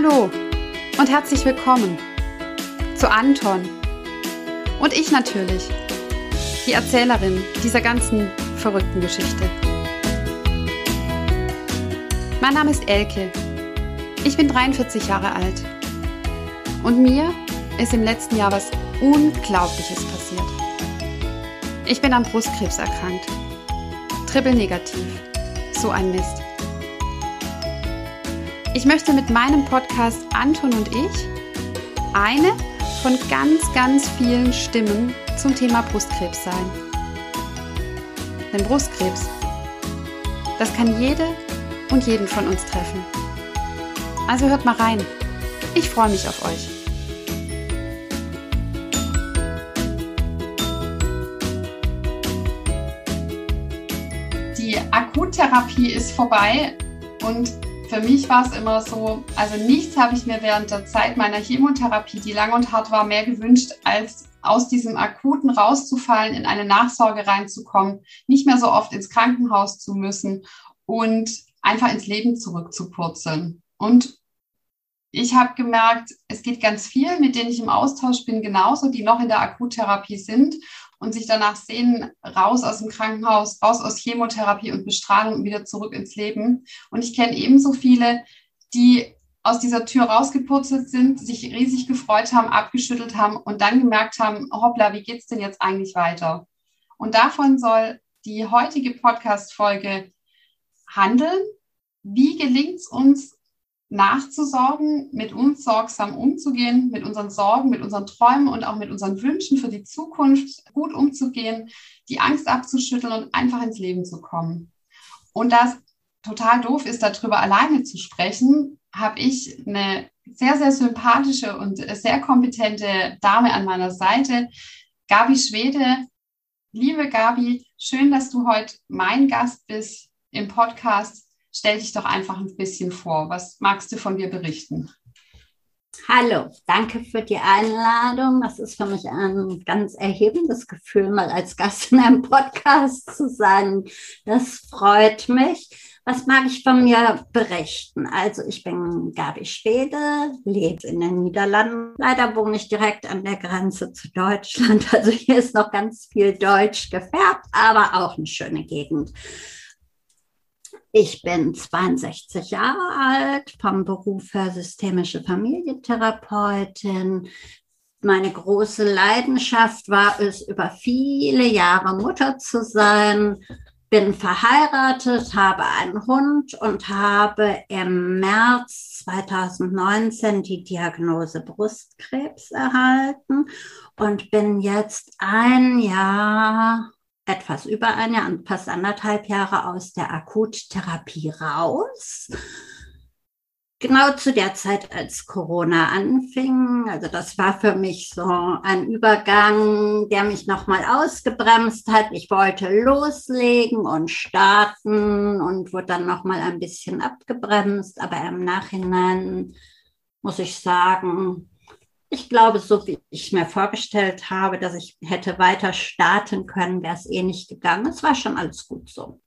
Hallo und herzlich willkommen zu Anton und ich natürlich, die Erzählerin dieser ganzen verrückten Geschichte. Mein Name ist Elke. Ich bin 43 Jahre alt und mir ist im letzten Jahr was Unglaubliches passiert. Ich bin an Brustkrebs erkrankt. Triple negativ. So ein Mist. Ich möchte mit meinem Podcast Anton und ich eine von ganz, ganz vielen Stimmen zum Thema Brustkrebs sein. Denn Brustkrebs, das kann jede und jeden von uns treffen. Also hört mal rein. Ich freue mich auf euch. Die Akuttherapie ist vorbei und für mich war es immer so, also nichts habe ich mir während der Zeit meiner Chemotherapie, die lang und hart war, mehr gewünscht, als aus diesem akuten rauszufallen, in eine Nachsorge reinzukommen, nicht mehr so oft ins Krankenhaus zu müssen und einfach ins Leben zurückzupurzeln. Und ich habe gemerkt, es geht ganz viel, mit denen ich im Austausch bin, genauso, die noch in der Akuttherapie sind und sich danach sehen, raus aus dem Krankenhaus, raus aus Chemotherapie und Bestrahlung und wieder zurück ins Leben. Und ich kenne ebenso viele, die aus dieser Tür rausgepurzelt sind, sich riesig gefreut haben, abgeschüttelt haben und dann gemerkt haben, hoppla, wie geht's denn jetzt eigentlich weiter? Und davon soll die heutige Podcast-Folge handeln. Wie gelingt es uns, nachzusorgen, mit uns sorgsam umzugehen, mit unseren Sorgen, mit unseren Träumen und auch mit unseren Wünschen für die Zukunft gut umzugehen, die Angst abzuschütteln und einfach ins Leben zu kommen. Und das total doof ist, darüber alleine zu sprechen, habe ich eine sehr, sehr sympathische und sehr kompetente Dame an meiner Seite, Gabi Schwede. Liebe Gabi, schön, dass du heute mein Gast bist im Podcast Stell dich doch einfach ein bisschen vor. Was magst du von dir berichten? Hallo, danke für die Einladung. Das ist für mich ein ganz erhebendes Gefühl, mal als Gast in einem Podcast zu sein. Das freut mich. Was mag ich von mir berichten? Also ich bin Gabi Schwede, lebe in den Niederlanden. Leider wohne ich direkt an der Grenze zu Deutschland. Also hier ist noch ganz viel Deutsch gefärbt, aber auch eine schöne Gegend. Ich bin 62 Jahre alt, vom Beruf her systemische Familientherapeutin. Meine große Leidenschaft war es, über viele Jahre Mutter zu sein. Bin verheiratet, habe einen Hund und habe im März 2019 die Diagnose Brustkrebs erhalten und bin jetzt ein Jahr etwas über ein Jahr, fast anderthalb Jahre aus der Akuttherapie raus. Genau zu der Zeit, als Corona anfing. Also das war für mich so ein Übergang, der mich nochmal ausgebremst hat. Ich wollte loslegen und starten und wurde dann nochmal ein bisschen abgebremst. Aber im Nachhinein muss ich sagen, ich glaube, so wie ich mir vorgestellt habe, dass ich hätte weiter starten können, wäre es eh nicht gegangen. Es war schon alles gut so.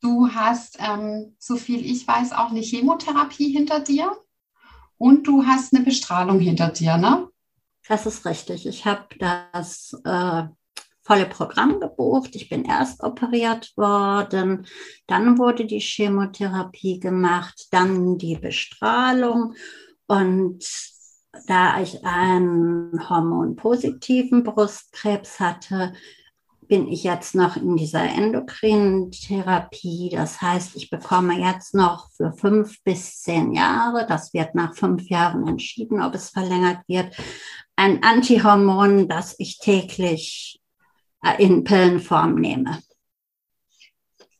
Du hast, ähm, so viel ich weiß, auch eine Chemotherapie hinter dir und du hast eine Bestrahlung hinter dir, ne? Das ist richtig. Ich habe das äh, volle Programm gebucht. Ich bin erst operiert worden, dann wurde die Chemotherapie gemacht, dann die Bestrahlung und da ich einen hormonpositiven Brustkrebs hatte, bin ich jetzt noch in dieser endokrinen Therapie. Das heißt, ich bekomme jetzt noch für fünf bis zehn Jahre, das wird nach fünf Jahren entschieden, ob es verlängert wird, ein Antihormon, das ich täglich äh, in Pillenform nehme.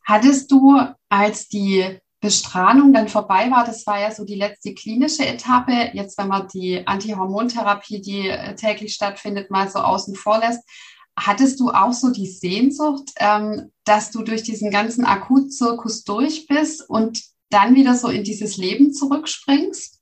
Hattest du, als die Bestrahlung dann vorbei war, das war ja so die letzte klinische Etappe. Jetzt, wenn man die Antihormontherapie, die äh, täglich stattfindet, mal so außen vor lässt, hattest du auch so die Sehnsucht, ähm, dass du durch diesen ganzen Akutzirkus durch bist und dann wieder so in dieses Leben zurückspringst?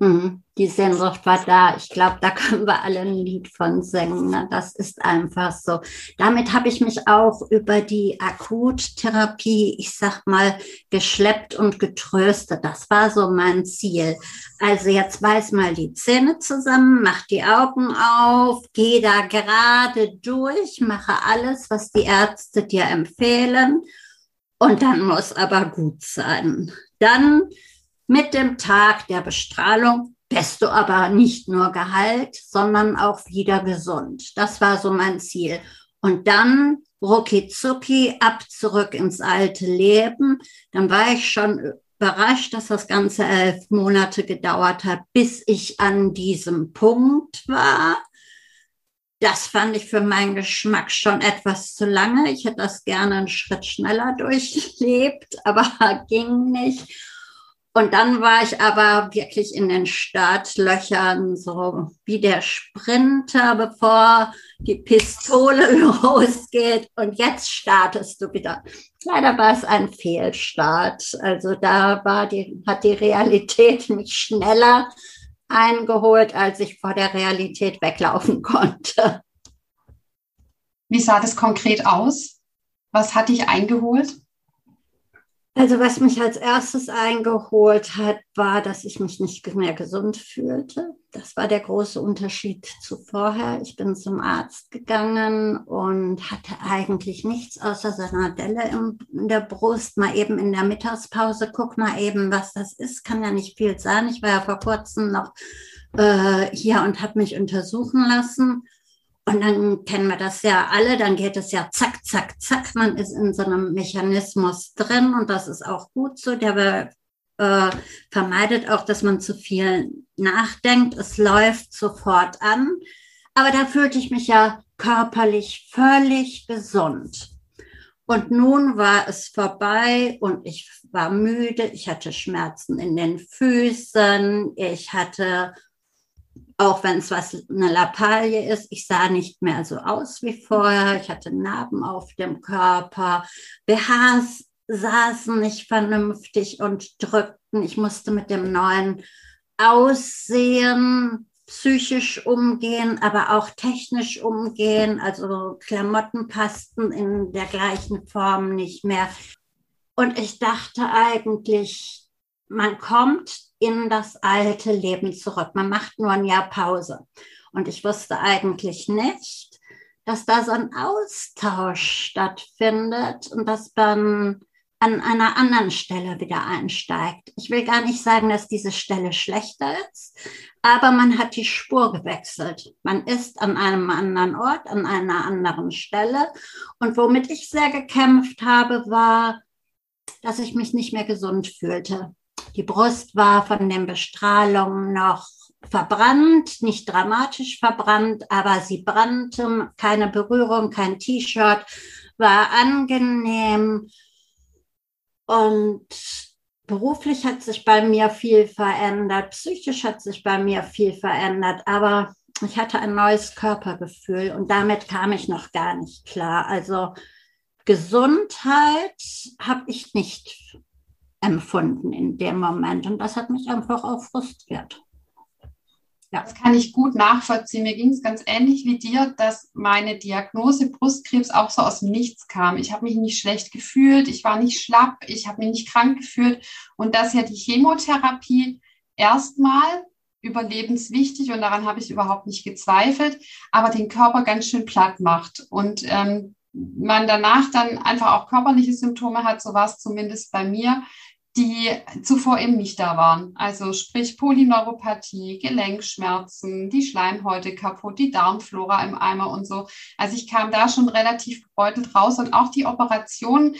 Mhm. Die Sehnsucht war da. Ich glaube, da können wir alle ein Lied von singen. Ne? Das ist einfach so. Damit habe ich mich auch über die Akuttherapie, ich sag mal, geschleppt und getröstet. Das war so mein Ziel. Also jetzt weiß mal die Zähne zusammen, mach die Augen auf, geh da gerade durch, mache alles, was die Ärzte dir empfehlen. Und dann muss aber gut sein. Dann mit dem Tag der Bestrahlung bist du aber nicht nur geheilt, sondern auch wieder gesund. Das war so mein Ziel. Und dann rucki zucki ab zurück ins alte Leben. Dann war ich schon überrascht, dass das Ganze elf Monate gedauert hat, bis ich an diesem Punkt war. Das fand ich für meinen Geschmack schon etwas zu lange. Ich hätte das gerne einen Schritt schneller durchlebt, aber ging nicht. Und dann war ich aber wirklich in den Startlöchern, so wie der Sprinter, bevor die Pistole losgeht. Und jetzt startest du wieder. Leider war es ein Fehlstart. Also da war die, hat die Realität mich schneller eingeholt, als ich vor der Realität weglaufen konnte. Wie sah das konkret aus? Was hat dich eingeholt? Also was mich als erstes eingeholt hat, war, dass ich mich nicht mehr gesund fühlte. Das war der große Unterschied zu vorher. Ich bin zum Arzt gegangen und hatte eigentlich nichts außer so Delle in der Brust. Mal eben in der Mittagspause, guck mal eben, was das ist. Kann ja nicht viel sein. Ich war ja vor kurzem noch äh, hier und habe mich untersuchen lassen. Und dann kennen wir das ja alle, dann geht es ja zack, zack, zack. Man ist in so einem Mechanismus drin und das ist auch gut so. Der äh, vermeidet auch, dass man zu viel nachdenkt. Es läuft sofort an. Aber da fühlte ich mich ja körperlich völlig gesund. Und nun war es vorbei und ich war müde. Ich hatte Schmerzen in den Füßen. Ich hatte auch wenn es was eine Lappalie ist, ich sah nicht mehr so aus wie vorher. Ich hatte Narben auf dem Körper. BHs saßen nicht vernünftig und drückten. Ich musste mit dem neuen Aussehen psychisch umgehen, aber auch technisch umgehen. Also Klamotten passten in der gleichen Form nicht mehr. Und ich dachte eigentlich, man kommt in das alte Leben zurück. Man macht nur ein Jahr Pause. Und ich wusste eigentlich nicht, dass da so ein Austausch stattfindet und dass man an einer anderen Stelle wieder einsteigt. Ich will gar nicht sagen, dass diese Stelle schlechter ist, aber man hat die Spur gewechselt. Man ist an einem anderen Ort, an einer anderen Stelle. Und womit ich sehr gekämpft habe, war, dass ich mich nicht mehr gesund fühlte. Die Brust war von den Bestrahlungen noch verbrannt, nicht dramatisch verbrannt, aber sie brannte, keine Berührung, kein T-Shirt, war angenehm und beruflich hat sich bei mir viel verändert, psychisch hat sich bei mir viel verändert, aber ich hatte ein neues Körpergefühl und damit kam ich noch gar nicht klar. Also Gesundheit habe ich nicht empfunden in dem Moment. Und das hat mich einfach auch frustriert. Ja. Das kann ich gut nachvollziehen. Mir ging es ganz ähnlich wie dir, dass meine Diagnose Brustkrebs auch so aus dem Nichts kam. Ich habe mich nicht schlecht gefühlt, ich war nicht schlapp, ich habe mich nicht krank gefühlt und dass ja die Chemotherapie erstmal überlebenswichtig und daran habe ich überhaupt nicht gezweifelt, aber den Körper ganz schön platt macht und ähm, man danach dann einfach auch körperliche Symptome hat, so war es zumindest bei mir, die zuvor eben nicht da waren. Also sprich Polyneuropathie, Gelenkschmerzen, die Schleimhäute kaputt, die Darmflora im Eimer und so. Also ich kam da schon relativ gebeutelt raus und auch die Operation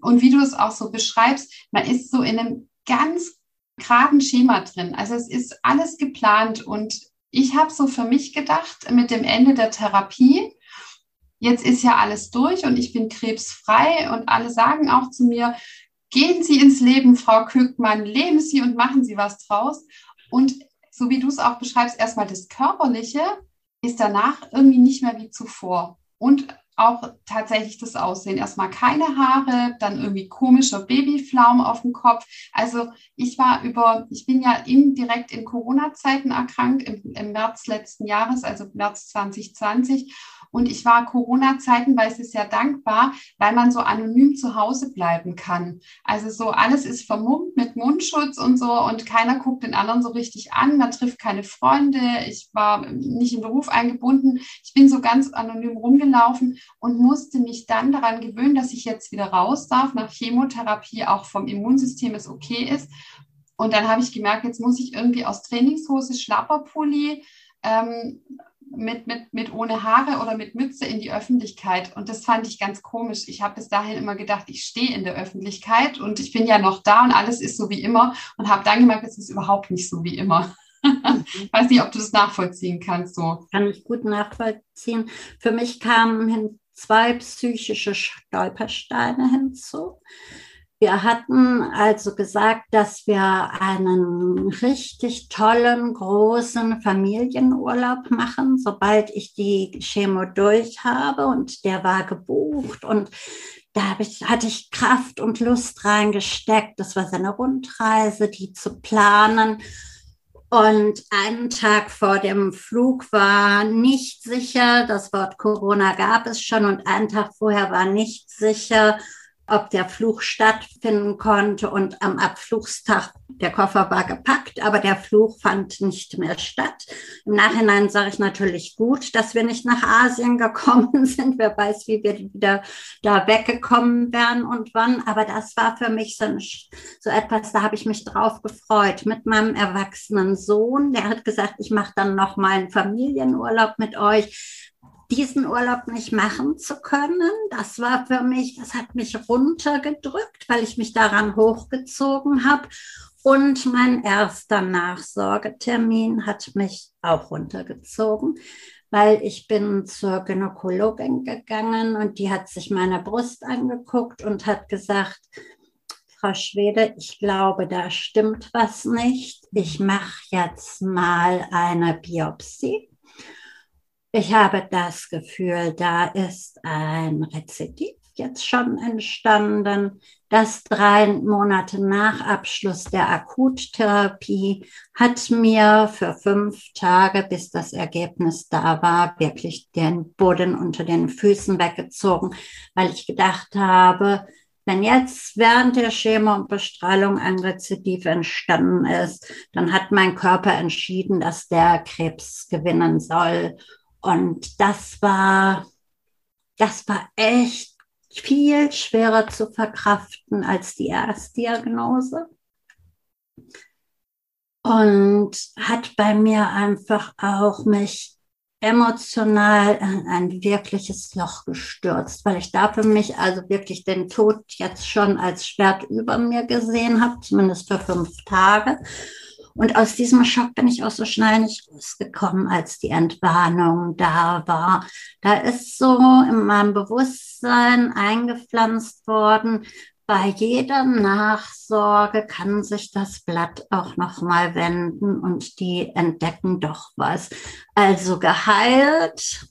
und wie du es auch so beschreibst, man ist so in einem ganz geraden Schema drin. Also es ist alles geplant und ich habe so für mich gedacht, mit dem Ende der Therapie, jetzt ist ja alles durch und ich bin krebsfrei und alle sagen auch zu mir, Gehen Sie ins Leben, Frau Köckmann, leben Sie und machen Sie was draus. Und so wie du es auch beschreibst, erstmal das Körperliche ist danach irgendwie nicht mehr wie zuvor. Und auch tatsächlich das Aussehen. Erstmal keine Haare, dann irgendwie komischer Babyflaum auf dem Kopf. Also ich war über, ich bin ja in, direkt in Corona-Zeiten erkrankt, im, im März letzten Jahres, also März 2020. Und ich war Corona-Zeitenweise sehr dankbar, weil man so anonym zu Hause bleiben kann. Also so alles ist vermummt mit Mundschutz und so und keiner guckt den anderen so richtig an. Man trifft keine Freunde. Ich war nicht im Beruf eingebunden. Ich bin so ganz anonym rumgelaufen und musste mich dann daran gewöhnen, dass ich jetzt wieder raus darf nach Chemotherapie, auch vom Immunsystem es okay ist. Und dann habe ich gemerkt, jetzt muss ich irgendwie aus Trainingshose, Schlapperpulli, ähm, mit, mit, mit ohne Haare oder mit Mütze in die Öffentlichkeit. Und das fand ich ganz komisch. Ich habe bis dahin immer gedacht, ich stehe in der Öffentlichkeit und ich bin ja noch da und alles ist so wie immer. Und habe dann gemerkt, es ist überhaupt nicht so wie immer. ich weiß nicht, ob du das nachvollziehen kannst. So. Kann ich gut nachvollziehen. Für mich kamen zwei psychische Stolpersteine hinzu. Wir hatten also gesagt, dass wir einen richtig tollen, großen Familienurlaub machen, sobald ich die Chemo durch habe. Und der war gebucht und da ich, hatte ich Kraft und Lust reingesteckt. Das war seine Rundreise, die zu planen. Und einen Tag vor dem Flug war nicht sicher, das Wort Corona gab es schon, und einen Tag vorher war nicht sicher, ob der Fluch stattfinden konnte. Und am Abflugstag, der Koffer war gepackt, aber der Fluch fand nicht mehr statt. Im Nachhinein sage ich natürlich gut, dass wir nicht nach Asien gekommen sind. Wer weiß, wie wir wieder da weggekommen wären und wann. Aber das war für mich so, so etwas, da habe ich mich drauf gefreut. Mit meinem erwachsenen Sohn, der hat gesagt, ich mache dann noch mal einen Familienurlaub mit euch diesen Urlaub nicht machen zu können, das war für mich, das hat mich runtergedrückt, weil ich mich daran hochgezogen habe. Und mein erster Nachsorgetermin hat mich auch runtergezogen, weil ich bin zur Gynäkologin gegangen und die hat sich meine Brust angeguckt und hat gesagt, Frau Schwede, ich glaube, da stimmt was nicht. Ich mache jetzt mal eine Biopsie. Ich habe das Gefühl, da ist ein Rezidiv jetzt schon entstanden, das drei Monate nach Abschluss der Akuttherapie hat mir für fünf Tage, bis das Ergebnis da war, wirklich den Boden unter den Füßen weggezogen, weil ich gedacht habe, wenn jetzt während der Chemo und Bestrahlung ein Rezidiv entstanden ist, dann hat mein Körper entschieden, dass der Krebs gewinnen soll. Und das war, das war echt viel schwerer zu verkraften als die Erstdiagnose. Und hat bei mir einfach auch mich emotional in ein wirkliches Loch gestürzt, weil ich da für mich also wirklich den Tod jetzt schon als Schwert über mir gesehen habe, zumindest für fünf Tage. Und aus diesem Schock bin ich auch so schnell nicht rausgekommen, als die Entwarnung da war. Da ist so in meinem Bewusstsein eingepflanzt worden, bei jeder Nachsorge kann sich das Blatt auch noch mal wenden und die entdecken doch was. Also geheilt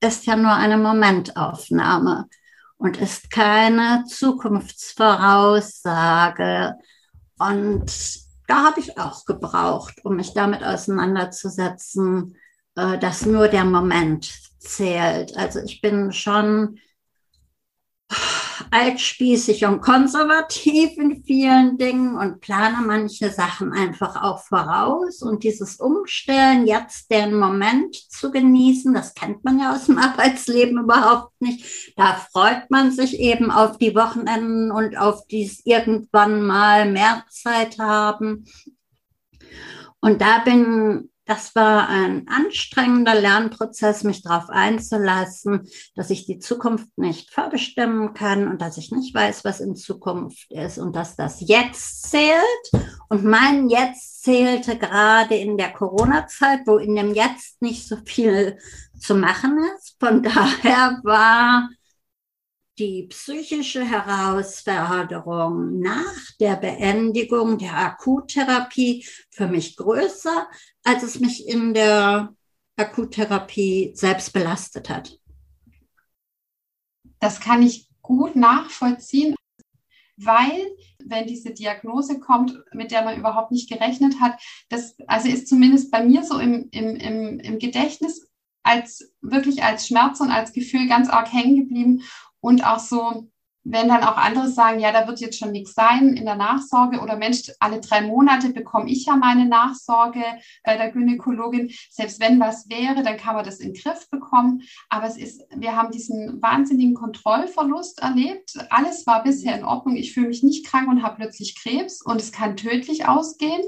ist ja nur eine Momentaufnahme und ist keine Zukunftsvoraussage. Und da habe ich auch gebraucht, um mich damit auseinanderzusetzen, äh, dass nur der Moment zählt. Also ich bin schon altspießig und konservativ in vielen Dingen und plane manche Sachen einfach auch voraus. Und dieses Umstellen, jetzt den Moment zu genießen, das kennt man ja aus dem Arbeitsleben überhaupt nicht. Da freut man sich eben auf die Wochenenden und auf dies irgendwann mal mehr Zeit haben. Und da bin das war ein anstrengender Lernprozess, mich darauf einzulassen, dass ich die Zukunft nicht vorbestimmen kann und dass ich nicht weiß, was in Zukunft ist und dass das Jetzt zählt. Und mein Jetzt zählte gerade in der Corona-Zeit, wo in dem Jetzt nicht so viel zu machen ist. Von daher war die psychische Herausforderung nach der Beendigung der Akuttherapie für mich größer, als es mich in der Akuttherapie selbst belastet hat. das kann ich gut nachvollziehen, weil wenn diese Diagnose kommt, mit der man überhaupt nicht gerechnet hat, das also ist zumindest bei mir so im, im, im, im Gedächtnis als wirklich als Schmerz und als Gefühl ganz arg hängen geblieben und auch so wenn dann auch andere sagen, ja, da wird jetzt schon nichts sein in der Nachsorge oder Mensch, alle drei Monate bekomme ich ja meine Nachsorge bei der Gynäkologin. Selbst wenn was wäre, dann kann man das in den Griff bekommen. Aber es ist, wir haben diesen wahnsinnigen Kontrollverlust erlebt. Alles war bisher in Ordnung. Ich fühle mich nicht krank und habe plötzlich Krebs und es kann tödlich ausgehen.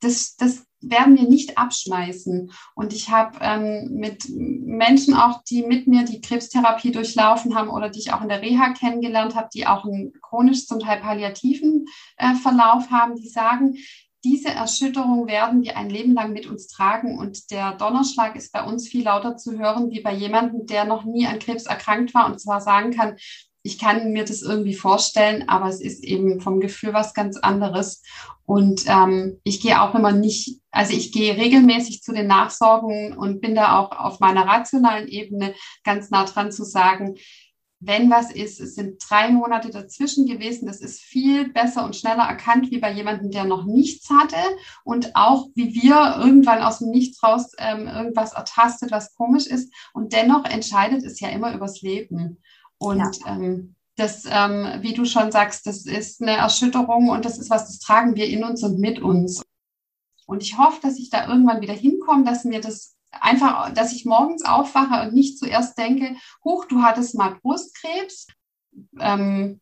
Das, das werden wir nicht abschmeißen. Und ich habe ähm, mit Menschen auch, die mit mir die Krebstherapie durchlaufen haben oder die ich auch in der Reha kennengelernt habe, die auch einen chronisch, zum Teil palliativen äh, Verlauf haben, die sagen, diese Erschütterung werden wir ein Leben lang mit uns tragen und der Donnerschlag ist bei uns viel lauter zu hören wie bei jemandem, der noch nie an Krebs erkrankt war und zwar sagen kann, ich kann mir das irgendwie vorstellen, aber es ist eben vom Gefühl was ganz anderes. Und ähm, ich gehe auch immer nicht, also ich gehe regelmäßig zu den Nachsorgen und bin da auch auf meiner rationalen Ebene ganz nah dran zu sagen, wenn was ist, es sind drei Monate dazwischen gewesen, das ist viel besser und schneller erkannt wie bei jemandem, der noch nichts hatte und auch wie wir irgendwann aus dem Nichts raus ähm, irgendwas ertastet, was komisch ist und dennoch entscheidet es ja immer übers Leben. Und ja. ähm, das, ähm, wie du schon sagst, das ist eine Erschütterung und das ist was, das tragen wir in uns und mit uns. Und ich hoffe, dass ich da irgendwann wieder hinkomme, dass mir das einfach, dass ich morgens aufwache und nicht zuerst denke, huch, du hattest mal Brustkrebs. Ähm,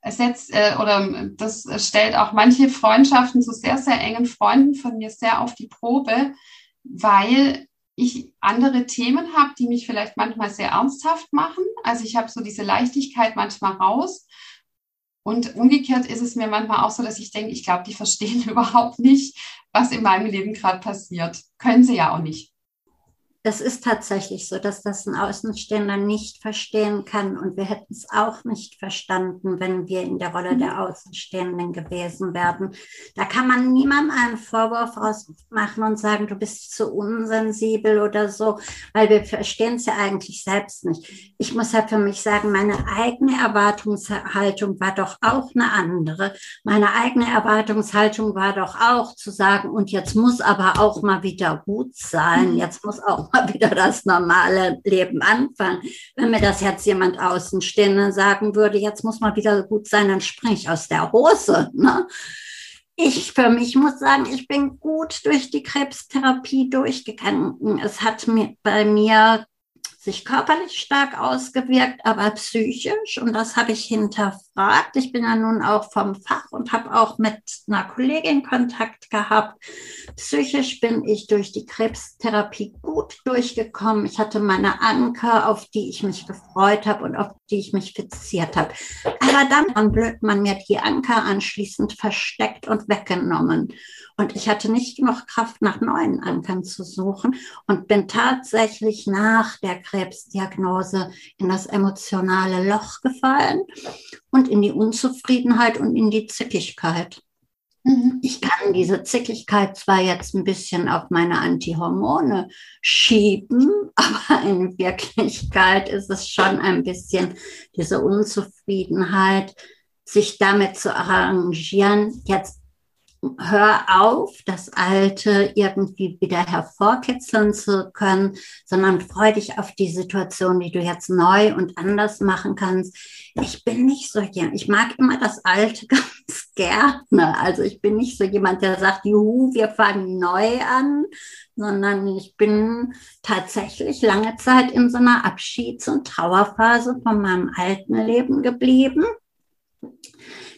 es setzt, äh, oder das stellt auch manche Freundschaften zu sehr, sehr engen Freunden von mir sehr auf die Probe, weil ich andere Themen habe, die mich vielleicht manchmal sehr ernsthaft machen. Also ich habe so diese Leichtigkeit manchmal raus. Und umgekehrt ist es mir manchmal auch so, dass ich denke, ich glaube, die verstehen überhaupt nicht, was in meinem Leben gerade passiert. Können sie ja auch nicht. Das ist tatsächlich so, dass das ein Außenstehender nicht verstehen kann. Und wir hätten es auch nicht verstanden, wenn wir in der Rolle der mhm. Außenstehenden gewesen wären. Da kann man niemandem einen Vorwurf ausmachen und sagen, du bist zu unsensibel oder so, weil wir verstehen es ja eigentlich selbst nicht. Ich muss ja für mich sagen, meine eigene Erwartungshaltung war doch auch eine andere. Meine eigene Erwartungshaltung war doch auch zu sagen, und jetzt muss aber auch mal wieder gut sein. Mhm. Jetzt muss auch mal wieder das normale Leben anfangen. Wenn mir das jetzt jemand Außenstehende sagen würde, jetzt muss man wieder gut sein, dann springe ich aus der Hose. Ne? Ich für mich muss sagen, ich bin gut durch die Krebstherapie durchgegangen. Es hat mir bei mir sich körperlich stark ausgewirkt, aber psychisch. Und das habe ich hinterfragt. Ich bin ja nun auch vom Fach und habe auch mit einer Kollegin Kontakt gehabt. Psychisch bin ich durch die Krebstherapie gut durchgekommen. Ich hatte meine Anker, auf die ich mich gefreut habe und auf die ich mich fixiert habe. Aber dann, blöd man mir die Anker anschließend versteckt und weggenommen. Und ich hatte nicht genug Kraft, nach neuen Ankern zu suchen und bin tatsächlich nach der Krebsdiagnose in das emotionale Loch gefallen und in die Unzufriedenheit und in die Zickigkeit. Mhm. Ich kann diese Zickigkeit zwar jetzt ein bisschen auf meine Antihormone schieben, aber in Wirklichkeit ist es schon ein bisschen diese Unzufriedenheit, sich damit zu arrangieren, jetzt hör auf, das Alte irgendwie wieder hervorkitzeln zu können, sondern freu dich auf die Situation, die du jetzt neu und anders machen kannst. Ich bin nicht so jemand, ich mag immer das Alte ganz gerne. Also ich bin nicht so jemand, der sagt, juhu, wir fangen neu an, sondern ich bin tatsächlich lange Zeit in so einer Abschieds- und Trauerphase von meinem alten Leben geblieben.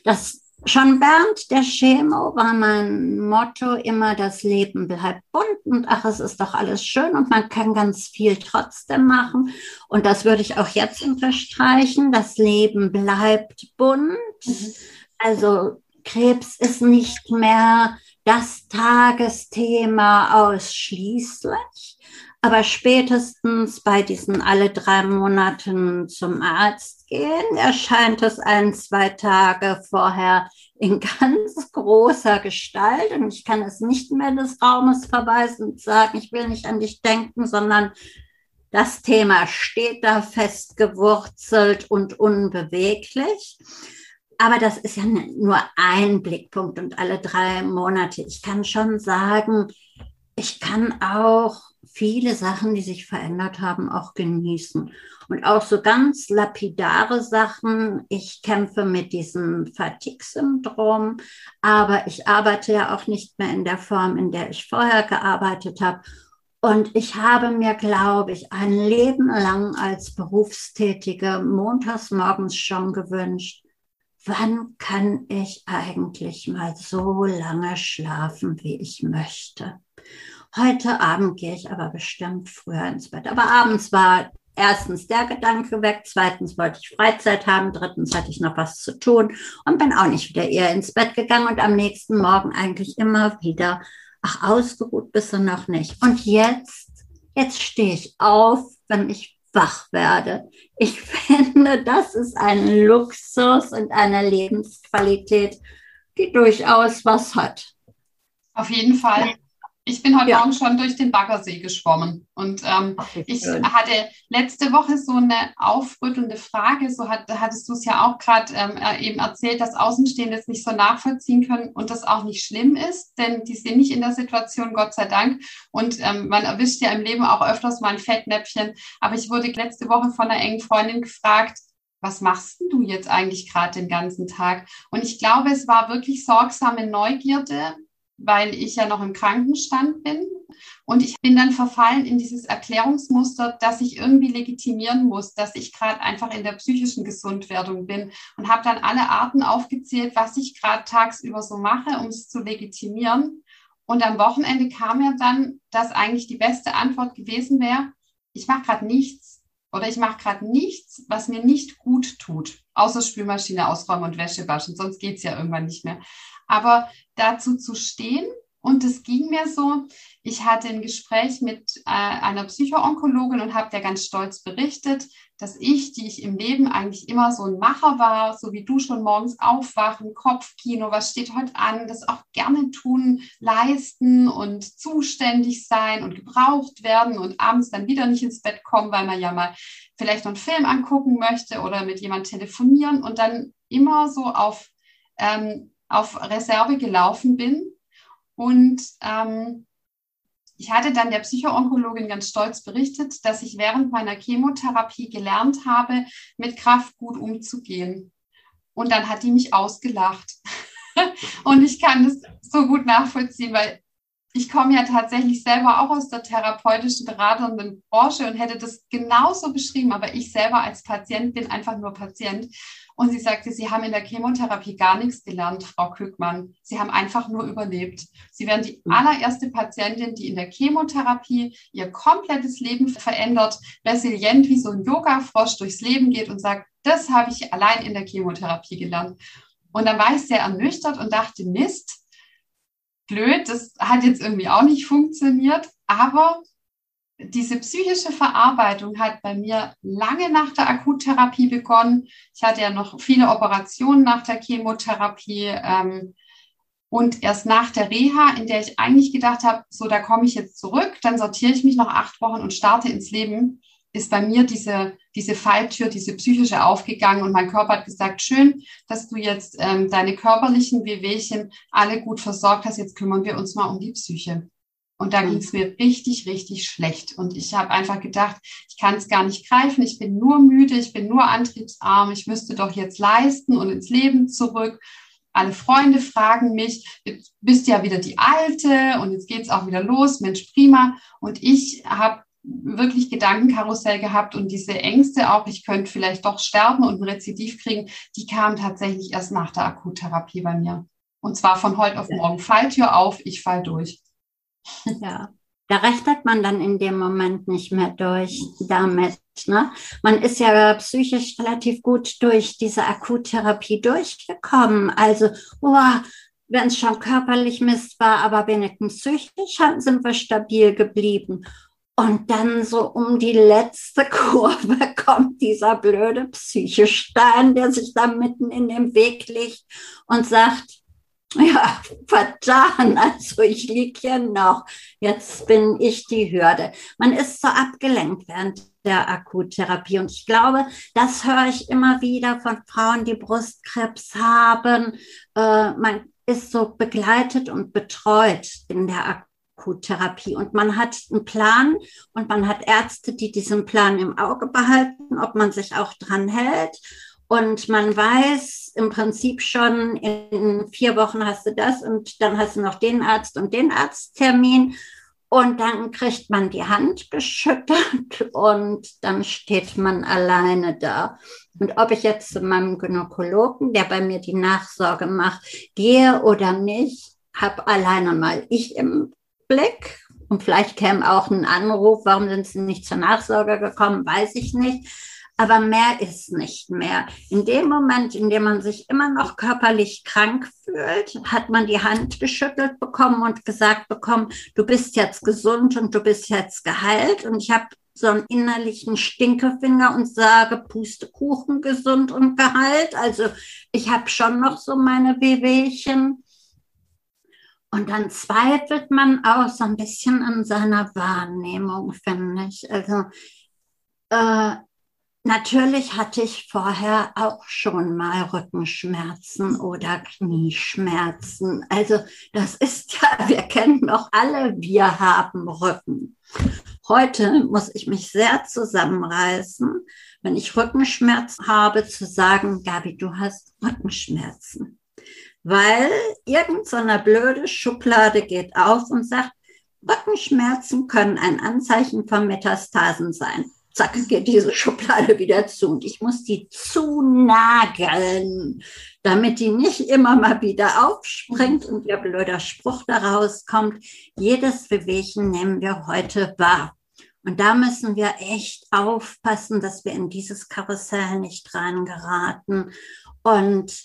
Das Schon während der Chemo war mein Motto immer, das Leben bleibt bunt und ach, es ist doch alles schön und man kann ganz viel trotzdem machen. Und das würde ich auch jetzt unterstreichen. Das Leben bleibt bunt. Mhm. Also Krebs ist nicht mehr das Tagesthema ausschließlich. Aber spätestens bei diesen alle drei Monaten zum Arzt gehen, erscheint es ein, zwei Tage vorher in ganz großer Gestalt und ich kann es nicht mehr des Raumes verweisen und sagen, ich will nicht an dich denken, sondern Das Thema steht da festgewurzelt und unbeweglich. Aber das ist ja nur ein Blickpunkt und alle drei Monate. Ich kann schon sagen, ich kann auch viele Sachen, die sich verändert haben, auch genießen. Und auch so ganz lapidare Sachen. Ich kämpfe mit diesem Fatigue-Syndrom, aber ich arbeite ja auch nicht mehr in der Form, in der ich vorher gearbeitet habe. Und ich habe mir, glaube ich, ein Leben lang als Berufstätige montags morgens schon gewünscht, wann kann ich eigentlich mal so lange schlafen, wie ich möchte? Heute Abend gehe ich aber bestimmt früher ins Bett. Aber abends war erstens der Gedanke weg, zweitens wollte ich Freizeit haben, drittens hatte ich noch was zu tun und bin auch nicht wieder eher ins Bett gegangen und am nächsten Morgen eigentlich immer wieder, ach, ausgeruht bist du noch nicht. Und jetzt, jetzt stehe ich auf, wenn ich wach werde. Ich finde, das ist ein Luxus und eine Lebensqualität, die durchaus was hat. Auf jeden Fall. Ich bin heute ja. Morgen schon durch den Baggersee geschwommen und ähm, Ach, ich hatte letzte Woche so eine aufrüttelnde Frage, so hat, hattest du es ja auch gerade ähm, äh, eben erzählt, dass Außenstehende es nicht so nachvollziehen können und das auch nicht schlimm ist, denn die sind nicht in der Situation, Gott sei Dank. Und ähm, man erwischt ja im Leben auch öfters mal ein Fettnäpfchen. Aber ich wurde letzte Woche von einer engen Freundin gefragt, was machst du jetzt eigentlich gerade den ganzen Tag? Und ich glaube, es war wirklich sorgsame Neugierde, weil ich ja noch im Krankenstand bin. Und ich bin dann verfallen in dieses Erklärungsmuster, dass ich irgendwie legitimieren muss, dass ich gerade einfach in der psychischen Gesundwerdung bin und habe dann alle Arten aufgezählt, was ich gerade tagsüber so mache, um es zu legitimieren. Und am Wochenende kam mir dann, dass eigentlich die beste Antwort gewesen wäre, ich mache gerade nichts oder ich mache gerade nichts, was mir nicht gut tut, außer Spülmaschine ausräumen und Wäsche waschen, sonst geht es ja irgendwann nicht mehr. Aber dazu zu stehen, und es ging mir so, ich hatte ein Gespräch mit äh, einer Psychoonkologin und habe der ganz stolz berichtet, dass ich, die ich im Leben eigentlich immer so ein Macher war, so wie du schon morgens aufwachen, Kopfkino, was steht heute an, das auch gerne tun, leisten und zuständig sein und gebraucht werden und abends dann wieder nicht ins Bett kommen, weil man ja mal vielleicht noch einen Film angucken möchte oder mit jemandem telefonieren und dann immer so auf ähm, auf Reserve gelaufen bin. Und ähm, ich hatte dann der Psychoonkologin ganz stolz berichtet, dass ich während meiner Chemotherapie gelernt habe, mit Kraft gut umzugehen. Und dann hat die mich ausgelacht. und ich kann das so gut nachvollziehen, weil ich komme ja tatsächlich selber auch aus der therapeutischen beratenden Branche und hätte das genauso beschrieben, aber ich selber als Patient bin einfach nur Patient. Und sie sagte, Sie haben in der Chemotherapie gar nichts gelernt, Frau Kückmann. Sie haben einfach nur überlebt. Sie werden die mhm. allererste Patientin, die in der Chemotherapie ihr komplettes Leben verändert, resilient wie so ein Yoga-Frosch durchs Leben geht und sagt, das habe ich allein in der Chemotherapie gelernt. Und dann war ich sehr ernüchtert und dachte, Mist, blöd, das hat jetzt irgendwie auch nicht funktioniert. Aber diese psychische Verarbeitung hat bei mir lange nach der Akuttherapie begonnen. Ich hatte ja noch viele Operationen nach der Chemotherapie. Ähm, und erst nach der Reha, in der ich eigentlich gedacht habe, so, da komme ich jetzt zurück, dann sortiere ich mich noch acht Wochen und starte ins Leben, ist bei mir diese, diese Falltür, diese psychische aufgegangen und mein Körper hat gesagt, schön, dass du jetzt ähm, deine körperlichen Wehwehchen alle gut versorgt hast, jetzt kümmern wir uns mal um die Psyche. Und da ging es mir richtig, richtig schlecht. Und ich habe einfach gedacht, ich kann es gar nicht greifen. Ich bin nur müde, ich bin nur antriebsarm. Ich müsste doch jetzt leisten und ins Leben zurück. Alle Freunde fragen mich, du bist ja wieder die Alte und jetzt geht es auch wieder los. Mensch, prima. Und ich habe wirklich Gedankenkarussell gehabt und diese Ängste auch, ich könnte vielleicht doch sterben und ein Rezidiv kriegen, die kamen tatsächlich erst nach der Akuttherapie bei mir. Und zwar von heute auf morgen. Falltür auf, ich fall durch. Ja, da rechnet man dann in dem Moment nicht mehr durch damit. Ne? Man ist ja psychisch relativ gut durch diese Akuttherapie durchgekommen. Also, oh, wenn es schon körperlich Mist war, aber wenigstens psychisch sind wir stabil geblieben. Und dann so um die letzte Kurve kommt dieser blöde Psychestein, der sich da mitten in dem Weg liegt und sagt, Ja, vertan. Also ich liege ja noch. Jetzt bin ich die Hürde. Man ist so abgelenkt während der Akuttherapie. Und ich glaube, das höre ich immer wieder von Frauen, die Brustkrebs haben. Äh, man ist so begleitet und betreut in der Akuttherapie. Und man hat einen Plan und man hat Ärzte, die diesen Plan im Auge behalten, ob man sich auch dran hält. Und man weiß im Prinzip schon, in vier Wochen hast du das und dann hast du noch den Arzt und den Arzttermin. Und dann kriegt man die Hand geschüttelt und dann steht man alleine da. Und ob ich jetzt zu meinem Gynäkologen, der bei mir die Nachsorge macht, gehe oder nicht, habe alleine mal ich im Blick. Und vielleicht käme auch ein Anruf, warum sind Sie nicht zur Nachsorge gekommen, weiß ich nicht aber mehr ist nicht mehr. In dem Moment, in dem man sich immer noch körperlich krank fühlt, hat man die Hand geschüttelt bekommen und gesagt bekommen, du bist jetzt gesund und du bist jetzt geheilt. Und ich habe so einen innerlichen Stinkefinger und sage, Pustekuchen gesund und geheilt. Also ich habe schon noch so meine Wehwehchen. Und dann zweifelt man auch so ein bisschen an seiner Wahrnehmung, finde ich. Also äh, Natürlich hatte ich vorher auch schon mal Rückenschmerzen oder Knieschmerzen. Also das ist ja, wir kennen doch alle, wir haben Rücken. Heute muss ich mich sehr zusammenreißen, wenn ich Rückenschmerzen habe, zu sagen, Gabi, du hast Rückenschmerzen. Weil irgend so blöde Schublade geht auf und sagt, Rückenschmerzen können ein Anzeichen von Metastasen sein zack, geht diese Schublade wieder zu. Und ich muss die zunageln, damit die nicht immer mal wieder aufspringt und der blöder Spruch daraus kommt. Jedes Bewegen nehmen wir heute wahr. Und da müssen wir echt aufpassen, dass wir in dieses Karussell nicht reingeraten und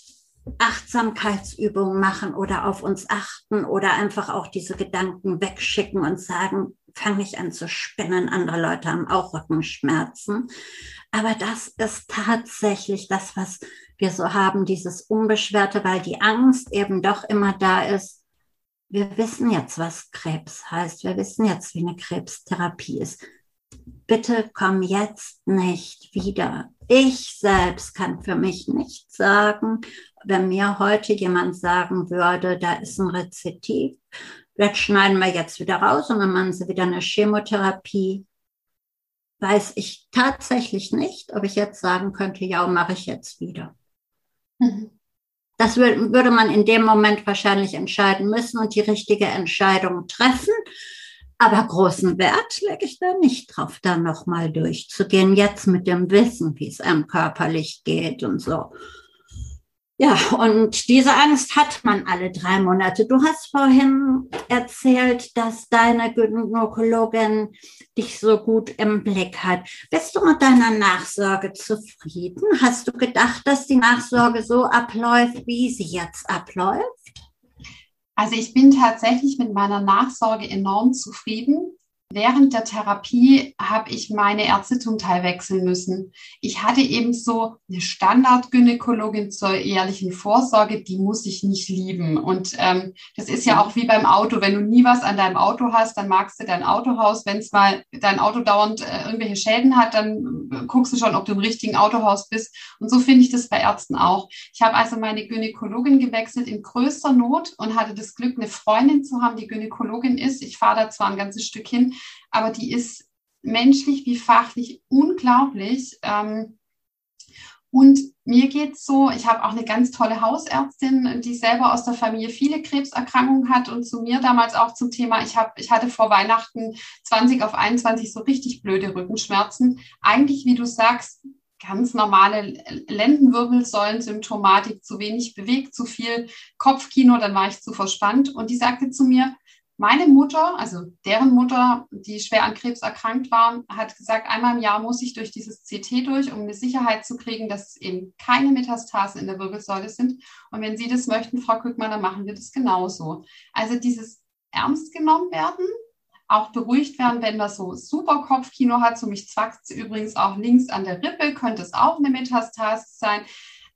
Achtsamkeitsübungen machen oder auf uns achten oder einfach auch diese Gedanken wegschicken und sagen, fange ich an zu spinnen, andere Leute haben auch Rückenschmerzen. Aber das ist tatsächlich das, was wir so haben, dieses Unbeschwerte, weil die Angst eben doch immer da ist. Wir wissen jetzt, was Krebs heißt. Wir wissen jetzt, wie eine Krebstherapie ist. Bitte komm jetzt nicht wieder. Ich selbst kann für mich nicht sagen, wenn mir heute jemand sagen würde, da ist ein Rezitiv, das schneiden wir jetzt wieder raus und dann machen sie wieder eine Chemotherapie. Weiß ich tatsächlich nicht, ob ich jetzt sagen könnte, ja, mache ich jetzt wieder. Mhm. Das würde man in dem Moment wahrscheinlich entscheiden müssen und die richtige Entscheidung treffen. Aber großen Wert lege ich da nicht drauf, da nochmal durchzugehen, jetzt mit dem Wissen, wie es einem körperlich geht und so. Ja, und diese Angst hat man alle drei Monate. Du hast vorhin erzählt, dass deine Gynäkologin dich so gut im Blick hat. Bist du mit deiner Nachsorge zufrieden? Hast du gedacht, dass die Nachsorge so abläuft, wie sie jetzt abläuft? Also ich bin tatsächlich mit meiner Nachsorge enorm zufrieden. Während der Therapie habe ich meine Ärzte zum Teil wechseln müssen. Ich hatte eben so eine Standardgynäkologin zur ehrlichen Vorsorge, die muss ich nicht lieben. Und ähm, das ist ja auch wie beim Auto. Wenn du nie was an deinem Auto hast, dann magst du dein Autohaus. Wenn es mal dein Auto dauernd äh, irgendwelche Schäden hat, dann äh, guckst du schon, ob du im richtigen Autohaus bist. Und so finde ich das bei Ärzten auch. Ich habe also meine Gynäkologin gewechselt in größter Not und hatte das Glück, eine Freundin zu haben, die Gynäkologin ist. Ich fahre da zwar ein ganzes Stück hin, aber die ist menschlich wie fachlich unglaublich. Ähm, und mir geht es so, ich habe auch eine ganz tolle Hausärztin, die selber aus der Familie viele Krebserkrankungen hat und zu mir damals auch zum Thema, ich, hab, ich hatte vor Weihnachten 20 auf 21 so richtig blöde Rückenschmerzen. Eigentlich, wie du sagst, ganz normale Lendenwirbelsäulen-Symptomatik, zu wenig bewegt, zu viel Kopfkino, dann war ich zu verspannt. Und die sagte zu mir, meine Mutter, also deren Mutter, die schwer an Krebs erkrankt war, hat gesagt, einmal im Jahr muss ich durch dieses CT durch, um eine Sicherheit zu kriegen, dass es eben keine Metastasen in der Wirbelsäule sind. Und wenn Sie das möchten, Frau Kückmann, dann machen wir das genauso. Also dieses ernst genommen werden, auch beruhigt werden, wenn das so super Kopfkino hat. So mich zwackt übrigens auch links an der Rippe, könnte es auch eine Metastase sein.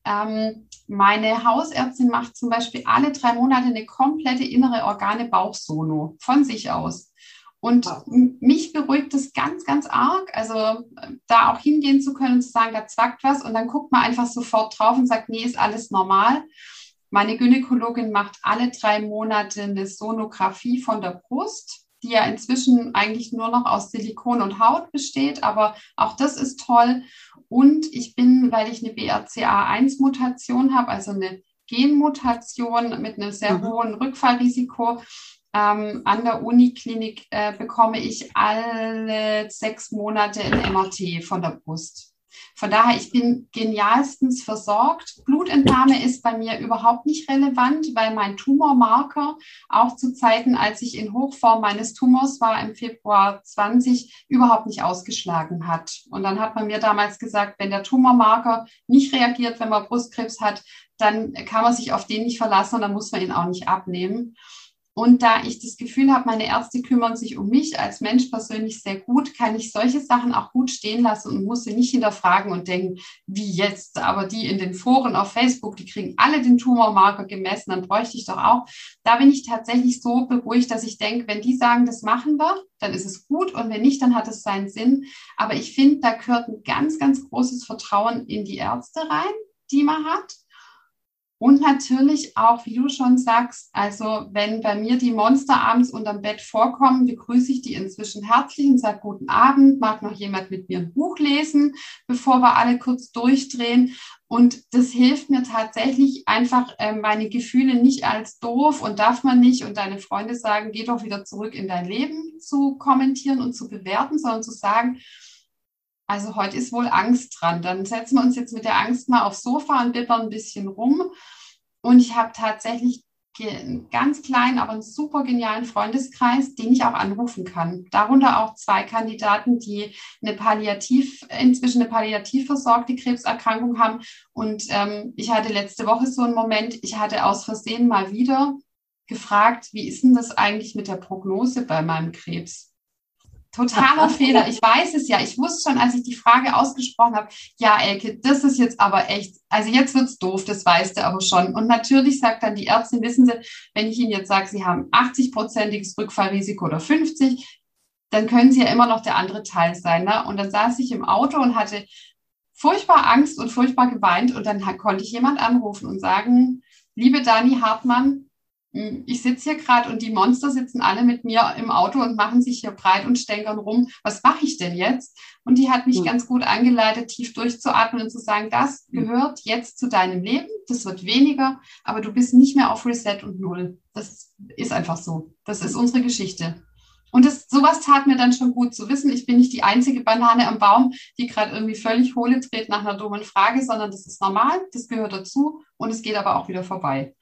Ähm, meine Hausärztin macht zum Beispiel alle drei Monate eine komplette innere Organe-Bauchsono von sich aus. Und mich beruhigt das ganz, ganz arg. Also da auch hingehen zu können und zu sagen, da zwackt was und dann guckt man einfach sofort drauf und sagt, nee, ist alles normal. Meine Gynäkologin macht alle drei Monate eine Sonographie von der Brust, die ja inzwischen eigentlich nur noch aus Silikon und Haut besteht, aber auch das ist toll. Und ich bin, weil ich eine BRCA1-Mutation habe, also eine Genmutation mit einem sehr mhm. hohen Rückfallrisiko, ähm, an der Uniklinik äh, bekomme ich alle sechs Monate ein MRT von der Brust. Von daher, ich bin genialstens versorgt. Blutentnahme ist bei mir überhaupt nicht relevant, weil mein Tumormarker auch zu Zeiten, als ich in Hochform meines Tumors war, im Februar 20, überhaupt nicht ausgeschlagen hat. Und dann hat man mir damals gesagt, wenn der Tumormarker nicht reagiert, wenn man Brustkrebs hat, dann kann man sich auf den nicht verlassen und dann muss man ihn auch nicht abnehmen. Und da ich das Gefühl habe, meine Ärzte kümmern sich um mich als Mensch persönlich sehr gut, kann ich solche Sachen auch gut stehen lassen und muss sie nicht hinterfragen und denken, wie jetzt. Aber die in den Foren auf Facebook, die kriegen alle den Tumormarker gemessen, dann bräuchte ich doch auch. Da bin ich tatsächlich so beruhigt, dass ich denke, wenn die sagen, das machen wir, dann ist es gut und wenn nicht, dann hat es seinen Sinn. Aber ich finde, da gehört ein ganz, ganz großes Vertrauen in die Ärzte rein, die man hat und natürlich auch, wie du schon sagst, also wenn bei mir die Monster abends unterm Bett vorkommen, begrüße ich die inzwischen herzlich und sage guten Abend, mag noch jemand mit mir ein Buch lesen, bevor wir alle kurz durchdrehen. Und das hilft mir tatsächlich einfach, äh, meine Gefühle nicht als doof und darf man nicht und deine Freunde sagen, geh doch wieder zurück in dein Leben zu kommentieren und zu bewerten, sondern zu sagen, also heute ist wohl Angst dran. Dann setzen wir uns jetzt mit der Angst mal aufs Sofa und bibbern ein bisschen rum. Und ich habe tatsächlich einen ganz kleinen, aber einen super genialen Freundeskreis, den ich auch anrufen kann. Darunter auch zwei Kandidaten, die eine Palliativ, inzwischen eine palliativ versorgte Krebserkrankung haben. Und ähm, ich hatte letzte Woche so einen Moment, ich hatte aus Versehen mal wieder gefragt, wie ist denn das eigentlich mit der Prognose bei meinem Krebs? Totaler Fehler. Ich weiß es ja. Ich wusste schon, als ich die Frage ausgesprochen habe, ja, Elke, das ist jetzt aber echt, also jetzt wird's doof, das weißt du aber schon. Und natürlich sagt dann die Ärztin, wissen Sie, wenn ich Ihnen jetzt sage, Sie haben 80-prozentiges Rückfallrisiko oder 50, dann können Sie ja immer noch der andere Teil sein. Ne? Und dann saß ich im Auto und hatte furchtbar Angst und furchtbar geweint und dann konnte ich jemand anrufen und sagen, liebe Dani Hartmann, ich sitze hier gerade und die Monster sitzen alle mit mir im Auto und machen sich hier breit und stänkern rum. Was mache ich denn jetzt? Und die hat mich mhm. ganz gut angeleitet, tief durchzuatmen und zu sagen, das hm. gehört jetzt zu deinem Leben. Das wird weniger, aber du bist nicht mehr auf Reset und Null. Das ist einfach so. Das ist unsere Geschichte. Und das, sowas tat mir dann schon gut zu wissen. Ich bin nicht die einzige Banane am Baum, die gerade irgendwie völlig hohle dreht nach einer dummen Frage, sondern das ist normal, das gehört dazu und es geht aber auch wieder vorbei.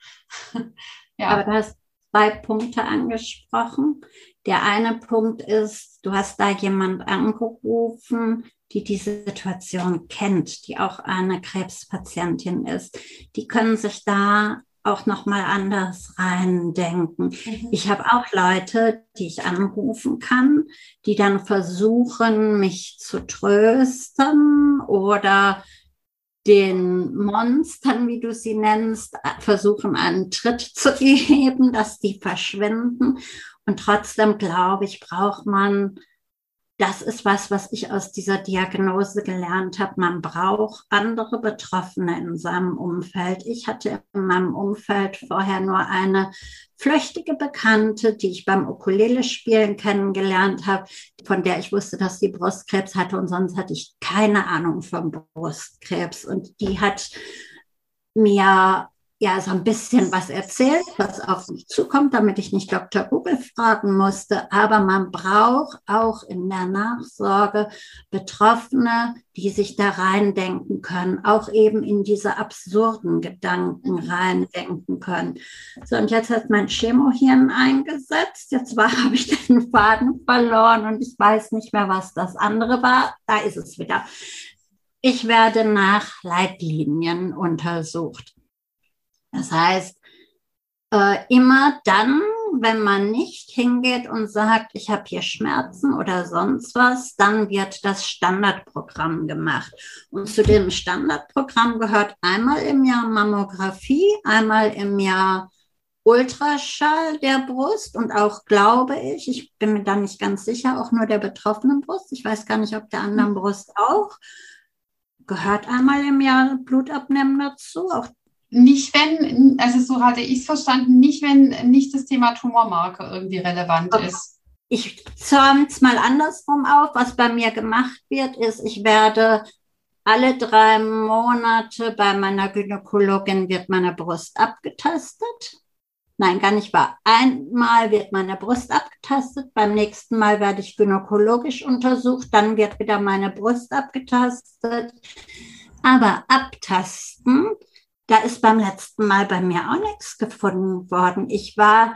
Ja. Aber du hast zwei Punkte angesprochen. Der eine Punkt ist, du hast da jemand angerufen, die diese Situation kennt, die auch eine Krebspatientin ist. Die können sich da auch noch mal anders reindenken. Mhm. Ich habe auch Leute, die ich anrufen kann, die dann versuchen, mich zu trösten oder den Monstern, wie du sie nennst, versuchen einen Tritt zu geben, dass die verschwinden. Und trotzdem glaube ich, braucht man das ist was, was ich aus dieser Diagnose gelernt habe. Man braucht andere Betroffene in seinem Umfeld. Ich hatte in meinem Umfeld vorher nur eine flüchtige Bekannte, die ich beim Ukulele-Spielen kennengelernt habe, von der ich wusste, dass sie Brustkrebs hatte und sonst hatte ich keine Ahnung vom Brustkrebs. Und die hat mir ja so ein bisschen was erzählt, was auf mich zukommt, damit ich nicht Dr. Google fragen musste. Aber man braucht auch in der Nachsorge Betroffene, die sich da reindenken können, auch eben in diese absurden Gedanken mhm. reindenken können. So, und jetzt hat mein Chemohirn eingesetzt. Jetzt war, habe ich den Faden verloren und ich weiß nicht mehr, was das andere war. Da ist es wieder. Ich werde nach Leitlinien untersucht. Das heißt, äh, immer dann, wenn man nicht hingeht und sagt, ich habe hier Schmerzen oder sonst was, dann wird das Standardprogramm gemacht. Und zu dem Standardprogramm gehört einmal im Jahr Mammographie, einmal im Jahr Ultraschall der Brust und auch, glaube ich, ich bin mir da nicht ganz sicher, auch nur der betroffenen Brust. Ich weiß gar nicht, ob der anderen Brust auch. Gehört einmal im Jahr Blutabnehmen dazu? Auch nicht wenn, also so hatte ich es verstanden, nicht wenn nicht das Thema Tumormarker irgendwie relevant okay. ist. Ich zäume es mal andersrum auf. Was bei mir gemacht wird, ist, ich werde alle drei Monate bei meiner Gynäkologin wird meine Brust abgetastet. Nein, gar nicht wahr. Einmal wird meine Brust abgetastet, beim nächsten Mal werde ich gynäkologisch untersucht, dann wird wieder meine Brust abgetastet. Aber abtasten, da ist beim letzten Mal bei mir auch nichts gefunden worden. Ich war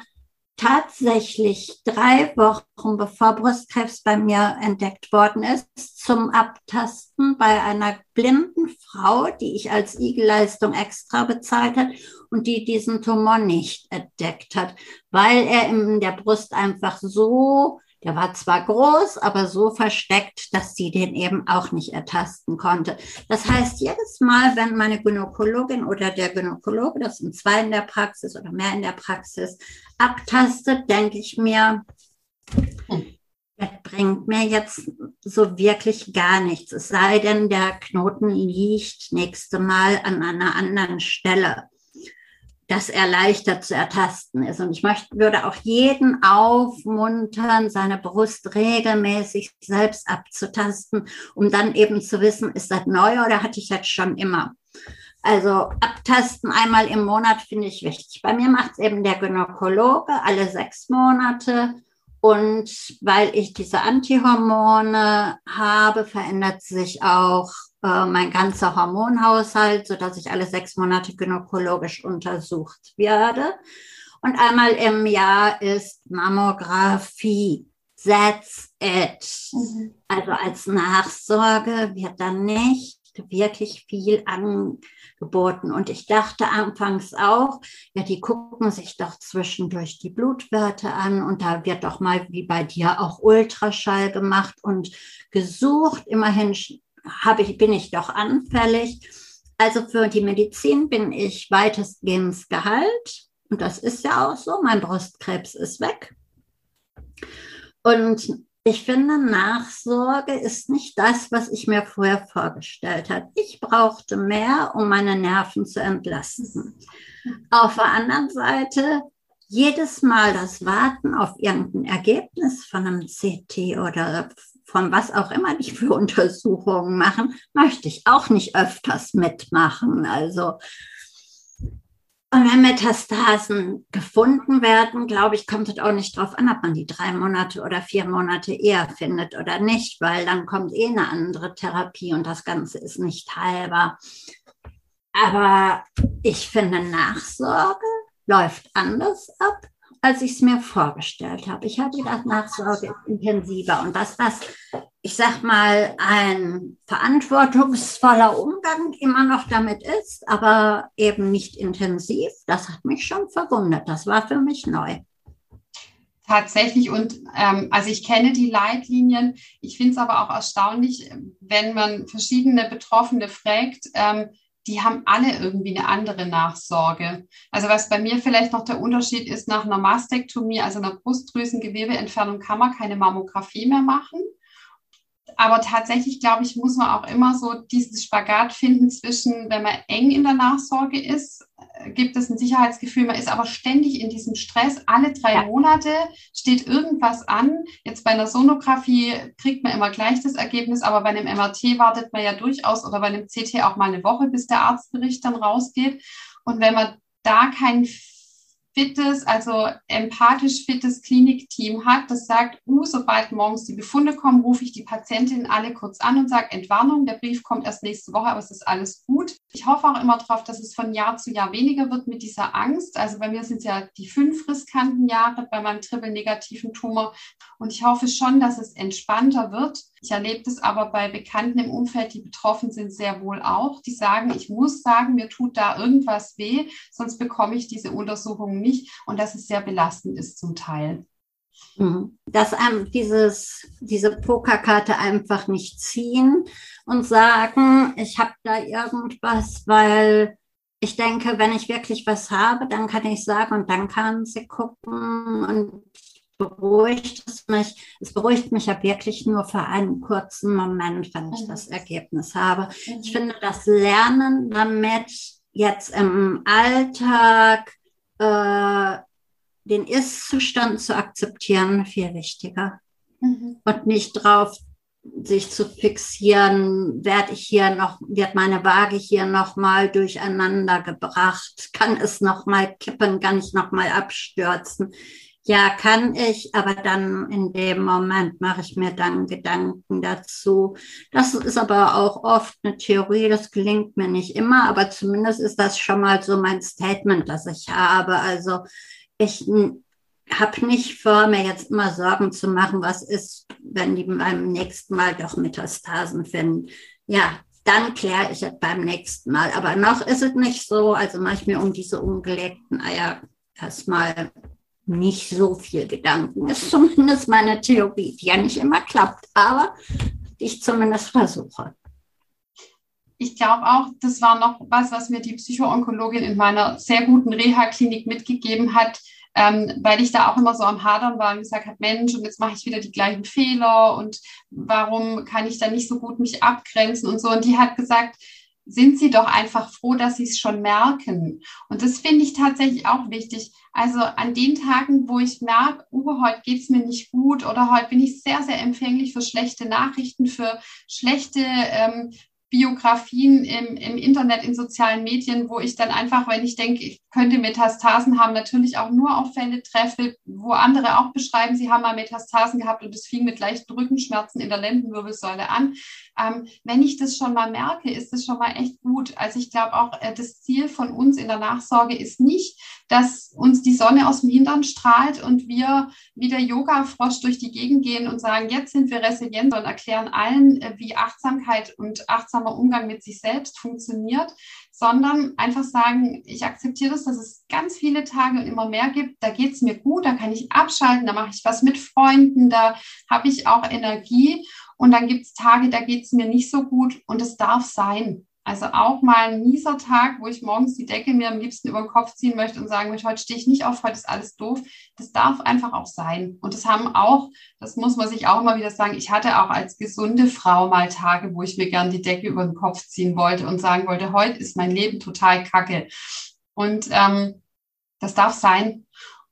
tatsächlich drei Wochen bevor Brustkrebs bei mir entdeckt worden ist, zum Abtasten bei einer blinden Frau, die ich als Igelleistung extra bezahlt hat und die diesen Tumor nicht entdeckt hat, weil er in der Brust einfach so der war zwar groß, aber so versteckt, dass sie den eben auch nicht ertasten konnte. Das heißt, jedes Mal, wenn meine Gynäkologin oder der Gynäkologe, das sind zwei in der Praxis oder mehr in der Praxis, abtastet, denke ich mir, das bringt mir jetzt so wirklich gar nichts. Es sei denn, der Knoten liegt nächste Mal an einer anderen Stelle dass er leichter zu ertasten ist. Und ich möchte, würde auch jeden aufmuntern, seine Brust regelmäßig selbst abzutasten, um dann eben zu wissen, ist das neu oder hatte ich das schon immer? Also abtasten einmal im Monat finde ich wichtig. Bei mir macht es eben der Gynäkologe alle sechs Monate. Und weil ich diese Antihormone habe, verändert sich auch äh, mein ganzer Hormonhaushalt, so dass ich alle sechs Monate gynäkologisch untersucht werde. Und einmal im Jahr ist Mammographie. That's it. Mhm. Also als Nachsorge wird dann nicht wirklich viel angeboten. Und ich dachte anfangs auch, ja, die gucken sich doch zwischendurch die Blutwerte an und da wird doch mal wie bei dir auch Ultraschall gemacht und gesucht. Immerhin habe ich, bin ich doch anfällig. Also für die Medizin bin ich weitestgehend geheilt. Und das ist ja auch so. Mein Brustkrebs ist weg. Und ich finde, Nachsorge ist nicht das, was ich mir vorher vorgestellt habe. Ich brauchte mehr, um meine Nerven zu entlasten. Auf der anderen Seite, jedes Mal das Warten auf irgendein Ergebnis von einem CT oder von was auch immer die für Untersuchungen machen, möchte ich auch nicht öfters mitmachen. Also, und wenn Metastasen gefunden werden, glaube ich, kommt es auch nicht darauf an, ob man die drei Monate oder vier Monate eher findet oder nicht, weil dann kommt eh eine andere Therapie und das Ganze ist nicht heilbar. Aber ich finde, Nachsorge läuft anders ab als ich es mir vorgestellt habe. Ich hatte gedacht, Nachsorge ist intensiver und dass das, ich sag mal, ein verantwortungsvoller Umgang immer noch damit ist, aber eben nicht intensiv, das hat mich schon verwundert. Das war für mich neu. Tatsächlich und ähm, also ich kenne die Leitlinien. Ich finde es aber auch erstaunlich, wenn man verschiedene Betroffene fragt, ähm, die haben alle irgendwie eine andere Nachsorge. Also was bei mir vielleicht noch der Unterschied ist, nach einer Mastektomie, also einer Brustdrüsengewebeentfernung, kann man keine Mammographie mehr machen. Aber tatsächlich, glaube ich, muss man auch immer so diesen Spagat finden zwischen, wenn man eng in der Nachsorge ist, gibt es ein Sicherheitsgefühl. Man ist aber ständig in diesem Stress. Alle drei ja. Monate steht irgendwas an. Jetzt bei einer Sonographie kriegt man immer gleich das Ergebnis, aber bei einem MRT wartet man ja durchaus oder bei einem CT auch mal eine Woche, bis der Arztbericht dann rausgeht. Und wenn man da kein fittes, also empathisch fittes Klinikteam hat, das sagt, uh, sobald morgens die Befunde kommen, rufe ich die Patientinnen alle kurz an und sage, Entwarnung, der Brief kommt erst nächste Woche, aber es ist alles gut. Ich hoffe auch immer darauf, dass es von Jahr zu Jahr weniger wird mit dieser Angst. Also bei mir sind es ja die fünf riskanten Jahre bei meinem triple-negativen Tumor und ich hoffe schon, dass es entspannter wird Ich erlebe das aber bei Bekannten im Umfeld, die betroffen sind, sehr wohl auch. Die sagen, ich muss sagen, mir tut da irgendwas weh, sonst bekomme ich diese Untersuchungen nicht. Und dass es sehr belastend ist zum Teil. Mhm. Dass einem dieses, diese Pokerkarte einfach nicht ziehen und sagen, ich habe da irgendwas, weil ich denke, wenn ich wirklich was habe, dann kann ich sagen und dann kann sie gucken und beruhigt es mich. Es beruhigt mich ja wirklich nur für einen kurzen Moment, wenn ich das Ergebnis habe. Ich finde das Lernen damit jetzt im Alltag äh, den Ist-Zustand zu akzeptieren viel wichtiger mhm. und nicht drauf sich zu fixieren, werde ich hier noch, wird meine Waage hier noch mal durcheinander gebracht, kann es noch mal kippen, kann ich noch mal abstürzen. Ja, kann ich, aber dann in dem Moment mache ich mir dann Gedanken dazu. Das ist aber auch oft eine Theorie, das gelingt mir nicht immer, aber zumindest ist das schon mal so mein Statement, das ich habe. Also ich habe nicht vor, mir jetzt immer Sorgen zu machen, was ist, wenn die beim nächsten Mal doch Metastasen finden. Ja, dann kläre ich es beim nächsten Mal. Aber noch ist es nicht so. Also mache ich mir um diese ungelegten Eier erstmal nicht so viel Gedanken. Ist zumindest meine Theorie, die ja nicht immer klappt, aber die ich zumindest versuche. Ich glaube auch, das war noch was, was mir die Psychoonkologin in meiner sehr guten Reha-Klinik mitgegeben hat ähm, weil ich da auch immer so am Hadern war und gesagt habe, Mensch, und jetzt mache ich wieder die gleichen Fehler und warum kann ich da nicht so gut mich abgrenzen und so. Und die hat gesagt, sind Sie doch einfach froh, dass Sie es schon merken. Und das finde ich tatsächlich auch wichtig. Also an den Tagen, wo ich merke, oh, heute geht es mir nicht gut oder heute bin ich sehr, sehr empfänglich für schlechte Nachrichten, für schlechte ähm, Biografien im, im Internet, in sozialen Medien, wo ich dann einfach, wenn ich denke, ich könnte Metastasen haben, natürlich auch nur auf Fälle treffe, wo andere auch beschreiben, sie haben mal Metastasen gehabt und es fing mit leichten Rückenschmerzen in der Lendenwirbelsäule an. Ähm, wenn ich das schon mal merke, ist das schon mal echt gut. Also ich glaube auch, äh, das Ziel von uns in der Nachsorge ist nicht, dass uns die Sonne aus dem Hintern strahlt und wir wie der Yoga-Frosch durch die Gegend gehen und sagen, jetzt sind wir resilient und erklären allen, äh, wie Achtsamkeit und achtsamer Umgang mit sich selbst funktioniert, sondern einfach sagen, ich akzeptiere das, dass es ganz viele Tage und immer mehr gibt. Da geht es mir gut, da kann ich abschalten, da mache ich was mit Freunden, da habe ich auch Energie. Und dann gibt es Tage, da geht es mir nicht so gut und es darf sein. Also auch mal ein mieser Tag, wo ich morgens die Decke mir am liebsten über den Kopf ziehen möchte und sagen möchte, heute stehe ich nicht auf, heute ist alles doof. Das darf einfach auch sein. Und das haben auch, das muss man sich auch immer wieder sagen, ich hatte auch als gesunde Frau mal Tage, wo ich mir gern die Decke über den Kopf ziehen wollte und sagen wollte, heute ist mein Leben total kacke. Und ähm, das darf sein.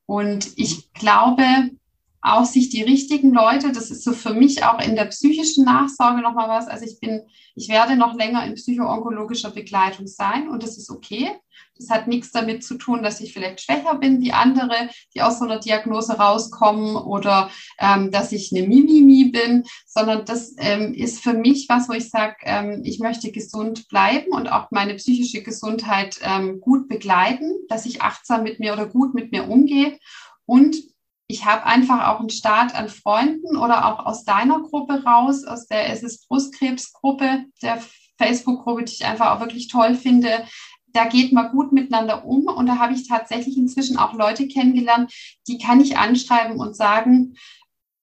Und ich glaube, auch sich die richtigen Leute, das ist so für mich auch in der psychischen Nachsorge nochmal was. Also ich bin, ich werde noch länger in psychoonkologischer Begleitung sein und das ist okay. Das hat nichts damit zu tun, dass ich vielleicht schwächer bin wie andere, die aus so einer Diagnose rauskommen oder ähm, dass ich eine Mimimi bin, sondern das ähm, ist für mich was, wo ich sage, ähm, ich möchte gesund bleiben und auch meine psychische Gesundheit ähm, gut begleiten, dass ich achtsam mit mir oder gut mit mir umgehe. Und ich habe einfach auch einen Start an Freunden oder auch aus deiner Gruppe raus, aus der Es ist Brustkrebsgruppe, der Facebook-Gruppe, die ich einfach auch wirklich toll finde. Da geht man gut miteinander um und da habe ich tatsächlich inzwischen auch Leute kennengelernt, die kann ich anschreiben und sagen,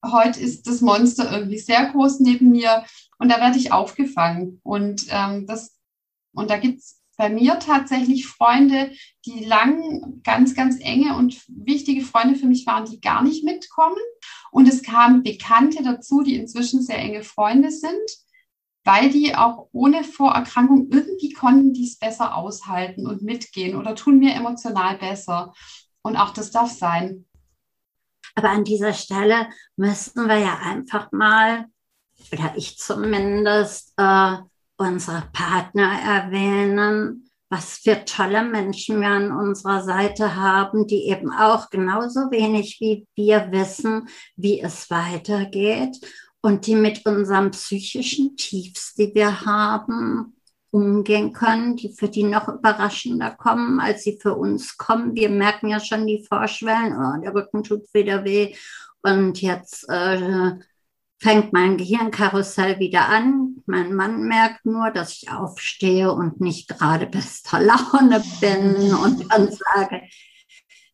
heute ist das Monster irgendwie sehr groß neben mir und da werde ich aufgefangen. Und ähm, das und da gibt es bei mir tatsächlich Freunde, die lang ganz, ganz enge und wichtige Freunde für mich waren, die gar nicht mitkommen. Und es kamen Bekannte dazu, die inzwischen sehr enge Freunde sind, weil die auch ohne Vorerkrankung irgendwie konnten die es besser aushalten und mitgehen oder tun mir emotional besser. Und auch das darf sein. Aber an dieser Stelle müssten wir ja einfach mal, oder ich zumindest, äh, unsere Partner erwähnen, was für tolle Menschen wir an unserer Seite haben, die eben auch genauso wenig wie wir wissen, wie es weitergeht und die mit unserem psychischen Tiefs, die wir haben, umgehen können, die für die noch überraschender kommen, als sie für uns kommen. Wir merken ja schon die Vorschwellen, oh, der Rücken tut wieder weh und jetzt äh, fängt mein Gehirnkarussell wieder an. Mein Mann merkt nur, dass ich aufstehe und nicht gerade bester Laune bin und dann sage,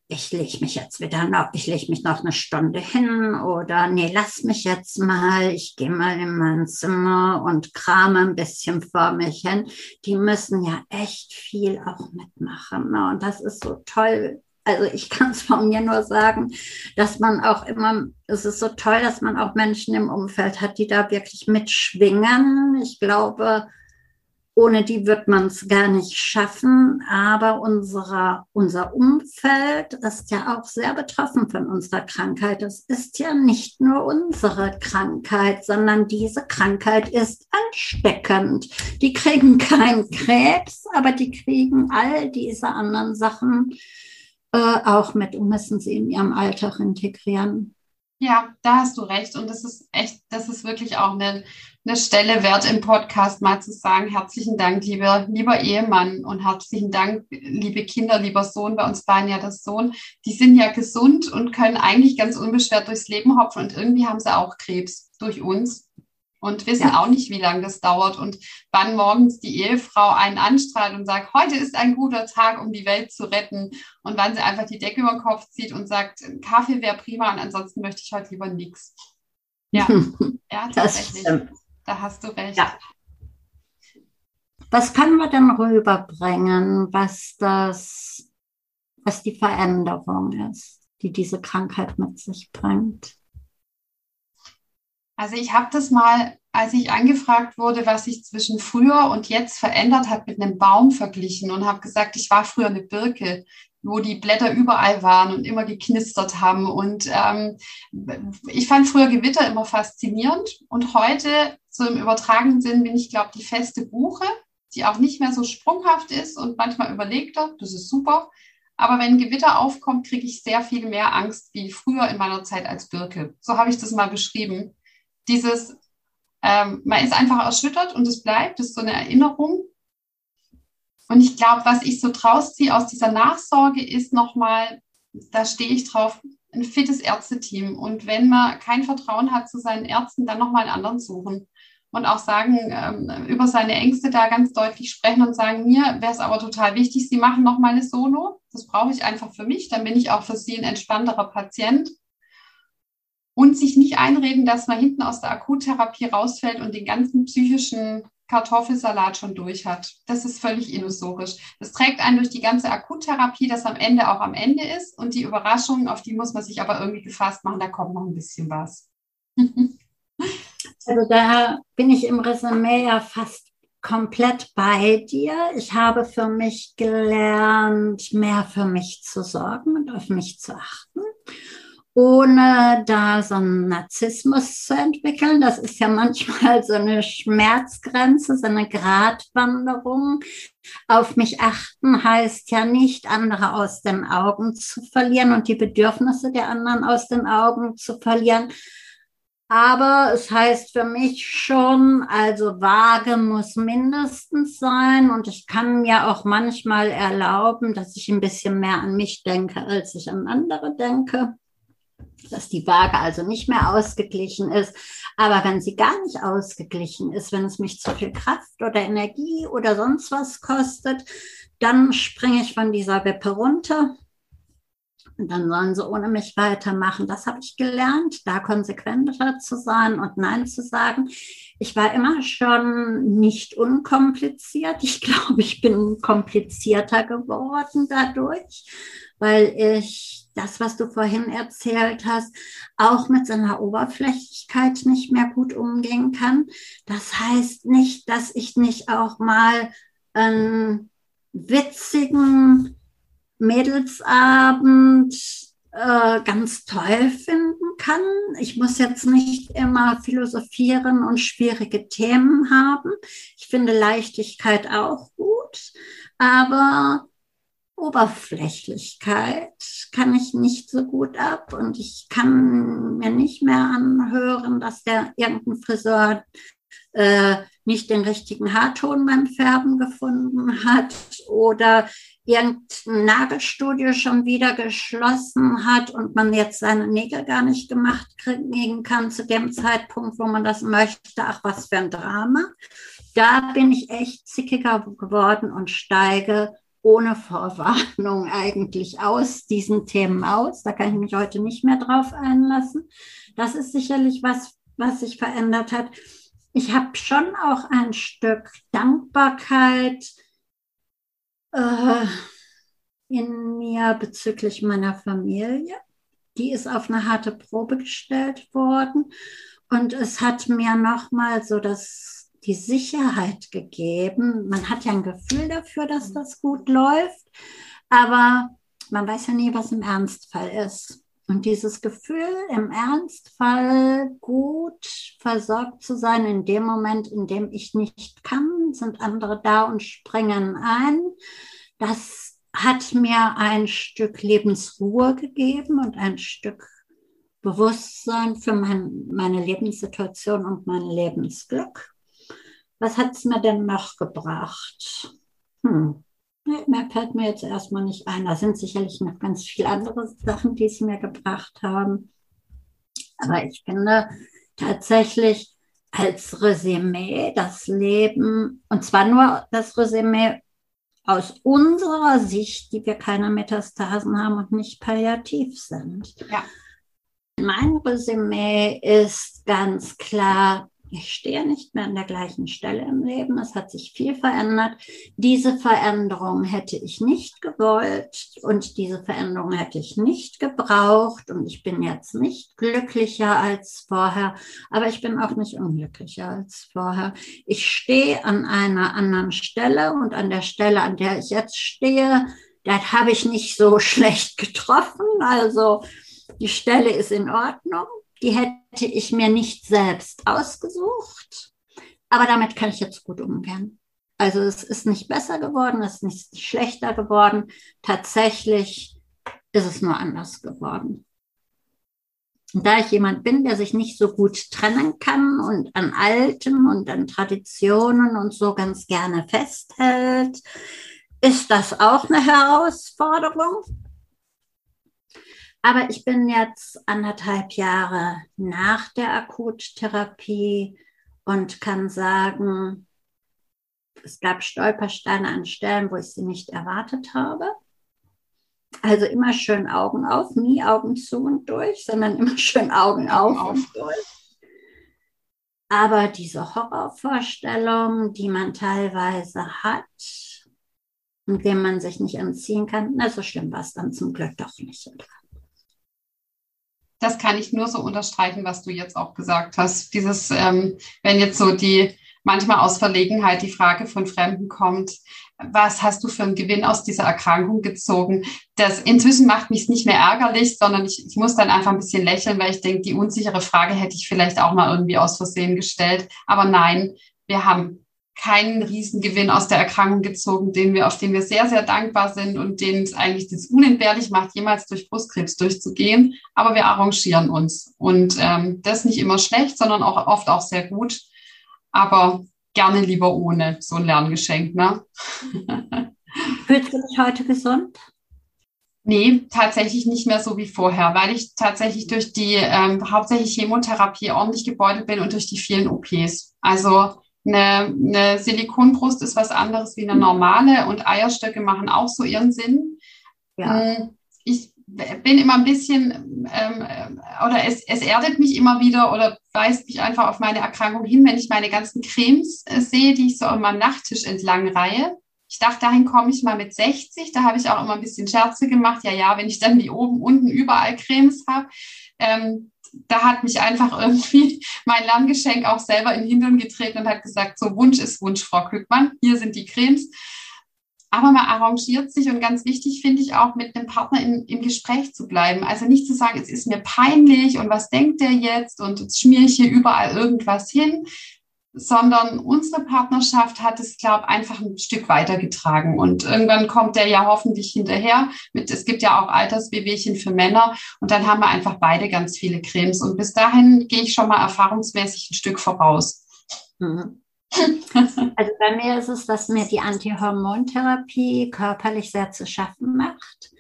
ich lege mich jetzt wieder noch, ich lege mich noch eine Stunde hin oder nee, lass mich jetzt mal, ich gehe mal in mein Zimmer und krame ein bisschen vor mich hin. Die müssen ja echt viel auch mitmachen. Ne? Und das ist so toll. Also ich kann es von mir nur sagen, dass man auch immer, es ist so toll, dass man auch Menschen im Umfeld hat, die da wirklich mitschwingen. Ich glaube, ohne die wird man es gar nicht schaffen. Aber unsere, unser Umfeld ist ja auch sehr betroffen von unserer Krankheit. Es ist ja nicht nur unsere Krankheit, sondern diese Krankheit ist ansteckend. Die kriegen keinen Krebs, aber die kriegen all diese anderen Sachen äh, auch mit und müssen sie in ihrem Alltag integrieren. Ja, da hast du recht. Und das ist echt, das ist wirklich auch eine, eine Stelle wert im Podcast, mal zu sagen, herzlichen Dank, lieber, lieber Ehemann und herzlichen Dank, liebe Kinder, lieber Sohn, bei uns beiden ja das Sohn. Die sind ja gesund und können eigentlich ganz unbeschwert durchs Leben hopfen und irgendwie haben sie auch Krebs durch uns und wissen ja. auch nicht, wie lange das dauert und wann morgens die Ehefrau einen anstrahlt und sagt, heute ist ein guter Tag, um die Welt zu retten und wann sie einfach die Decke über den Kopf zieht und sagt, Kaffee wäre prima und ansonsten möchte ich heute lieber nichts. Ja, ja tatsächlich. Da hast du recht. Ja. Was können wir denn rüberbringen, was das, was die Veränderung ist, die diese Krankheit mit sich bringt? Also ich habe das mal, als ich angefragt wurde, was sich zwischen früher und jetzt verändert hat, mit einem Baum verglichen und habe gesagt, ich war früher eine Birke, wo die Blätter überall waren und immer geknistert haben. Und ähm, ich fand früher Gewitter immer faszinierend und heute, so im übertragenen Sinn, bin ich, glaube die feste Buche, die auch nicht mehr so sprunghaft ist und manchmal überlegter. Das ist super. Aber wenn Gewitter aufkommt, kriege ich sehr viel mehr Angst wie früher in meiner Zeit als Birke. So habe ich das mal beschrieben dieses, ähm, man ist einfach erschüttert und es bleibt, das ist so eine Erinnerung. Und ich glaube, was ich so draus ziehe aus dieser Nachsorge ist nochmal, da stehe ich drauf, ein fittes Ärzteteam. Und wenn man kein Vertrauen hat zu seinen Ärzten, dann nochmal einen anderen suchen. Und auch sagen, ähm, über seine Ängste da ganz deutlich sprechen und sagen, mir wäre es aber total wichtig, Sie machen nochmal eine Solo. Das brauche ich einfach für mich. Dann bin ich auch für Sie ein entspannterer Patient und sich nicht einreden, dass man hinten aus der Akuttherapie rausfällt und den ganzen psychischen Kartoffelsalat schon durch hat. Das ist völlig illusorisch. Das trägt einen durch die ganze Akuttherapie, das am Ende auch am Ende ist. Und die Überraschungen, auf die muss man sich aber irgendwie gefasst machen, da kommt noch ein bisschen was. also da bin ich im Resümee ja fast komplett bei dir. Ich habe für mich gelernt, mehr für mich zu sorgen und auf mich zu achten ohne da so einen Narzissmus zu entwickeln. Das ist ja manchmal so eine Schmerzgrenze, so eine Gratwanderung. Auf mich achten heißt ja nicht, andere aus den Augen zu verlieren und die Bedürfnisse der anderen aus den Augen zu verlieren. Aber es heißt für mich schon, also vage muss mindestens sein und ich kann mir auch manchmal erlauben, dass ich ein bisschen mehr an mich denke, als ich an andere denke dass die Waage also nicht mehr ausgeglichen ist. Aber wenn sie gar nicht ausgeglichen ist, wenn es mich zu viel Kraft oder Energie oder sonst was kostet, dann springe ich von dieser Wippe runter. Und dann sollen sie ohne mich weitermachen. Das habe ich gelernt, da konsequenter zu sein und Nein zu sagen. Ich war immer schon nicht unkompliziert. Ich glaube, ich bin komplizierter geworden dadurch, weil ich das, was du vorhin erzählt hast, auch mit seiner Oberflächlichkeit nicht mehr gut umgehen kann. Das heißt nicht, dass ich nicht auch mal einen witzigen Mädelsabend äh, ganz toll finden kann. Ich muss jetzt nicht immer philosophieren und schwierige Themen haben. Ich finde Leichtigkeit auch gut, aber Oberflächlichkeit kann ich nicht so gut ab und ich kann mir nicht mehr anhören, dass der irgendein Friseur äh, nicht den richtigen Haarton beim Färben gefunden hat oder irgendein Nagelstudio schon wieder geschlossen hat und man jetzt seine Nägel gar nicht gemacht kriegen kann zu dem Zeitpunkt, wo man das möchte. Ach, was für ein Drama. Da bin ich echt zickiger geworden und steige ohne Vorwarnung eigentlich aus diesen Themen aus. Da kann ich mich heute nicht mehr drauf einlassen. Das ist sicherlich was, was sich verändert hat. Ich habe schon auch ein Stück Dankbarkeit äh, in mir bezüglich meiner Familie. Die ist auf eine harte Probe gestellt worden und es hat mir nochmal so das, die Sicherheit gegeben. Man hat ja ein Gefühl dafür, dass das gut läuft, aber man weiß ja nie, was im Ernstfall ist. Und dieses Gefühl, im Ernstfall gut versorgt zu sein, in dem Moment, in dem ich nicht kann, sind andere da und springen ein. Das hat mir ein Stück Lebensruhe gegeben und ein Stück Bewusstsein für mein, meine Lebenssituation und mein Lebensglück. Was hat es mir denn noch gebracht? Hm. Mehr fällt mir jetzt erstmal nicht ein. Da sind sicherlich noch ganz viele andere Sachen, die es mir gebracht haben. Aber ich finde tatsächlich als Resümee das Leben, und zwar nur das Resümee aus unserer Sicht, die wir keine Metastasen haben und nicht palliativ sind. Ja. Mein Resümee ist ganz klar, ich stehe nicht mehr an der gleichen Stelle im Leben. Es hat sich viel verändert. Diese Veränderung hätte ich nicht gewollt und diese Veränderung hätte ich nicht gebraucht. Und ich bin jetzt nicht glücklicher als vorher, aber ich bin auch nicht unglücklicher als vorher. Ich stehe an einer anderen Stelle und an der Stelle, an der ich jetzt stehe, das habe ich nicht so schlecht getroffen. Also die Stelle ist in Ordnung die hätte ich mir nicht selbst ausgesucht, aber damit kann ich jetzt gut umgehen. Also es ist nicht besser geworden, es ist nicht schlechter geworden. Tatsächlich ist es nur anders geworden. Und da ich jemand bin, der sich nicht so gut trennen kann und an Alten und an Traditionen und so ganz gerne festhält, ist das auch eine Herausforderung. Aber ich bin jetzt anderthalb Jahre nach der Akuttherapie und kann sagen, es gab Stolpersteine an Stellen, wo ich sie nicht erwartet habe. Also immer schön Augen auf, nie Augen zu und durch, sondern immer schön Augen auf, und durch. Aber diese Horrorvorstellung, die man teilweise hat und dem man sich nicht entziehen kann, na, so schlimm war es dann zum Glück doch nicht das kann ich nur so unterstreichen, was du jetzt auch gesagt hast. Dieses, ähm, wenn jetzt so die manchmal aus Verlegenheit die Frage von Fremden kommt, was hast du für einen Gewinn aus dieser Erkrankung gezogen? Das inzwischen macht mich nicht mehr ärgerlich, sondern ich, ich muss dann einfach ein bisschen lächeln, weil ich denke, die unsichere Frage hätte ich vielleicht auch mal irgendwie aus Versehen gestellt. Aber nein, wir haben keinen Riesengewinn aus der Erkrankung gezogen, den wir, auf den wir sehr, sehr dankbar sind und den es eigentlich das unentbehrlich macht, jemals durch Brustkrebs durchzugehen. Aber wir arrangieren uns. Und ähm, das nicht immer schlecht, sondern auch oft auch sehr gut. Aber gerne lieber ohne so ein Lerngeschenk. Ne? Fühlst du dich heute gesund? Nee, tatsächlich nicht mehr so wie vorher, weil ich tatsächlich durch die ähm, hauptsächlich Chemotherapie ordentlich gebeutelt bin und durch die vielen OPs. Also eine, eine Silikonbrust ist was anderes wie eine normale und Eierstöcke machen auch so ihren Sinn. Ja. Mm, ich bin immer ein bisschen, ähm, oder es, es erdet mich immer wieder oder weist mich einfach auf meine Erkrankung hin, wenn ich meine ganzen Cremes äh, sehe, die ich so an meinem Nachttisch entlang reihe. Ich dachte, dahin komme ich mal mit 60. Da habe ich auch immer ein bisschen Scherze gemacht. Ja, ja, wenn ich dann wie oben, unten überall Cremes habe. Ähm, da hat mich einfach irgendwie mein Lerngeschenk auch selber in den Hintern getreten und hat gesagt, so Wunsch ist Wunsch, Frau Klückmann, hier sind die Cremes. Aber man arrangiert sich und ganz wichtig finde ich auch, mit einem Partner in, im Gespräch zu bleiben. Also nicht zu sagen, es ist mir peinlich und was denkt der jetzt und jetzt schmiere ich hier überall irgendwas hin, sondern unsere Partnerschaft hat es, glaube ich, einfach ein Stück weitergetragen. Und irgendwann kommt der ja hoffentlich hinterher. Mit, es gibt ja auch Altersbewegchen für Männer und dann haben wir einfach beide ganz viele Cremes. Und bis dahin gehe ich schon mal erfahrungsmäßig ein Stück voraus. Mhm. Also bei mir ist es, dass mir die Antihormontherapie körperlich sehr zu schaffen macht,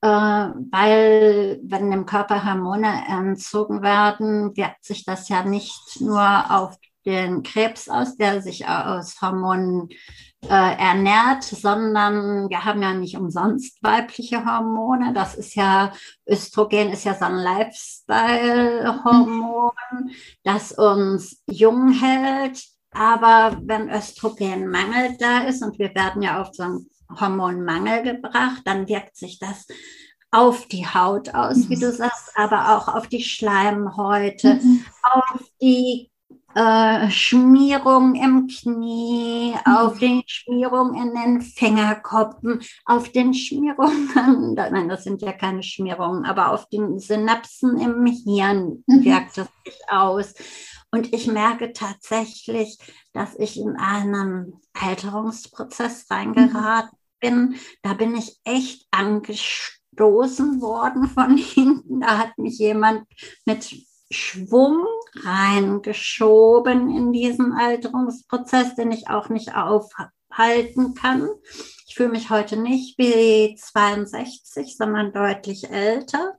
äh, weil wenn dem Körper Hormone entzogen werden, wirkt sich das ja nicht nur auf den Krebs aus, der sich aus Hormonen äh, ernährt, sondern wir haben ja nicht umsonst weibliche Hormone. Das ist ja, Östrogen ist ja so ein Lifestyle-Hormon, das uns jung hält. Aber wenn Östrogenmangel da ist und wir werden ja auf so einen Hormonmangel gebracht, dann wirkt sich das auf die Haut aus, wie du sagst, aber auch auf die Schleimhäute, mhm. auf die äh, Schmierung im Knie, mhm. auf den Schmierungen in den Fingerkoppen, auf den Schmierungen, nein, das sind ja keine Schmierungen, aber auf den Synapsen im Hirn mhm. wirkt es sich aus. Und ich merke tatsächlich, dass ich in einen Alterungsprozess reingeraten mhm. bin. Da bin ich echt angestoßen worden von hinten. Da hat mich jemand mit Schwung reingeschoben in diesen Alterungsprozess, den ich auch nicht aufhalten kann. Ich fühle mich heute nicht wie 62, sondern deutlich älter.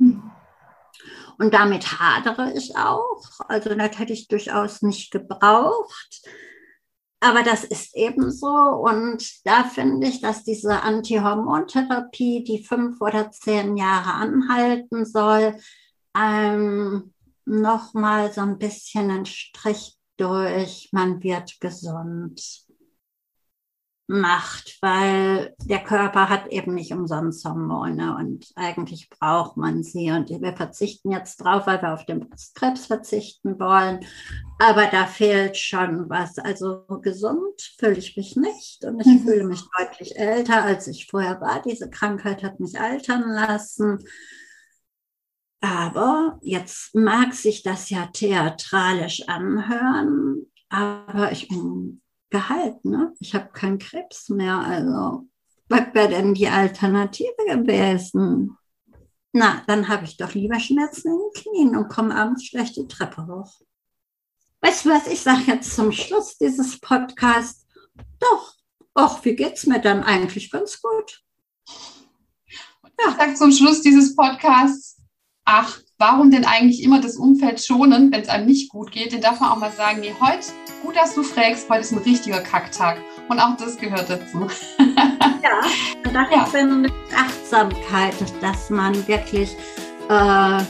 Und damit hadere ich auch. Also das hätte ich durchaus nicht gebraucht. Aber das ist eben so. Und da finde ich, dass diese Antihormontherapie, die fünf oder zehn Jahre anhalten soll, ähm, noch mal so ein bisschen einen Strich durch, man wird gesund macht, weil der Körper hat eben nicht umsonst Hormone und eigentlich braucht man sie. Und wir verzichten jetzt drauf, weil wir auf den Brustkrebs verzichten wollen. Aber da fehlt schon was. Also gesund fühle ich mich nicht und ich mhm. fühle mich deutlich älter, als ich vorher war. Diese Krankheit hat mich altern lassen. Aber jetzt mag sich das ja theatralisch anhören, aber ich bin geheilt, ne? Ich habe keinen Krebs mehr, also was wäre denn die Alternative gewesen? Na, dann habe ich doch lieber Schmerzen in den Knien und komme abends schlecht die Treppe hoch. Weißt du was, ich sage jetzt zum Schluss dieses Podcasts, doch, ach, wie geht's mir dann eigentlich ganz gut? Ja. Ich sage zum Schluss dieses Podcasts, ach, warum denn eigentlich immer das Umfeld schonen, wenn es einem nicht gut geht? Den darf man auch mal sagen, nee, heute, gut, dass du fragst, heute ist ein richtiger Kacktag. Und auch das gehört dazu. ja, das ja. finde Achtsamkeit, dass man wirklich äh,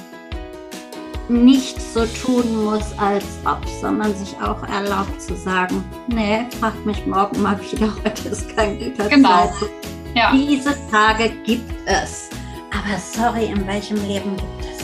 nicht so tun muss, als ob, sondern sich auch erlaubt zu sagen, nee, frag mich morgen mal wieder, heute ist kein guter genau. Zeit. Ja. Diese Tage gibt es. Aber sorry, in welchem Leben gibt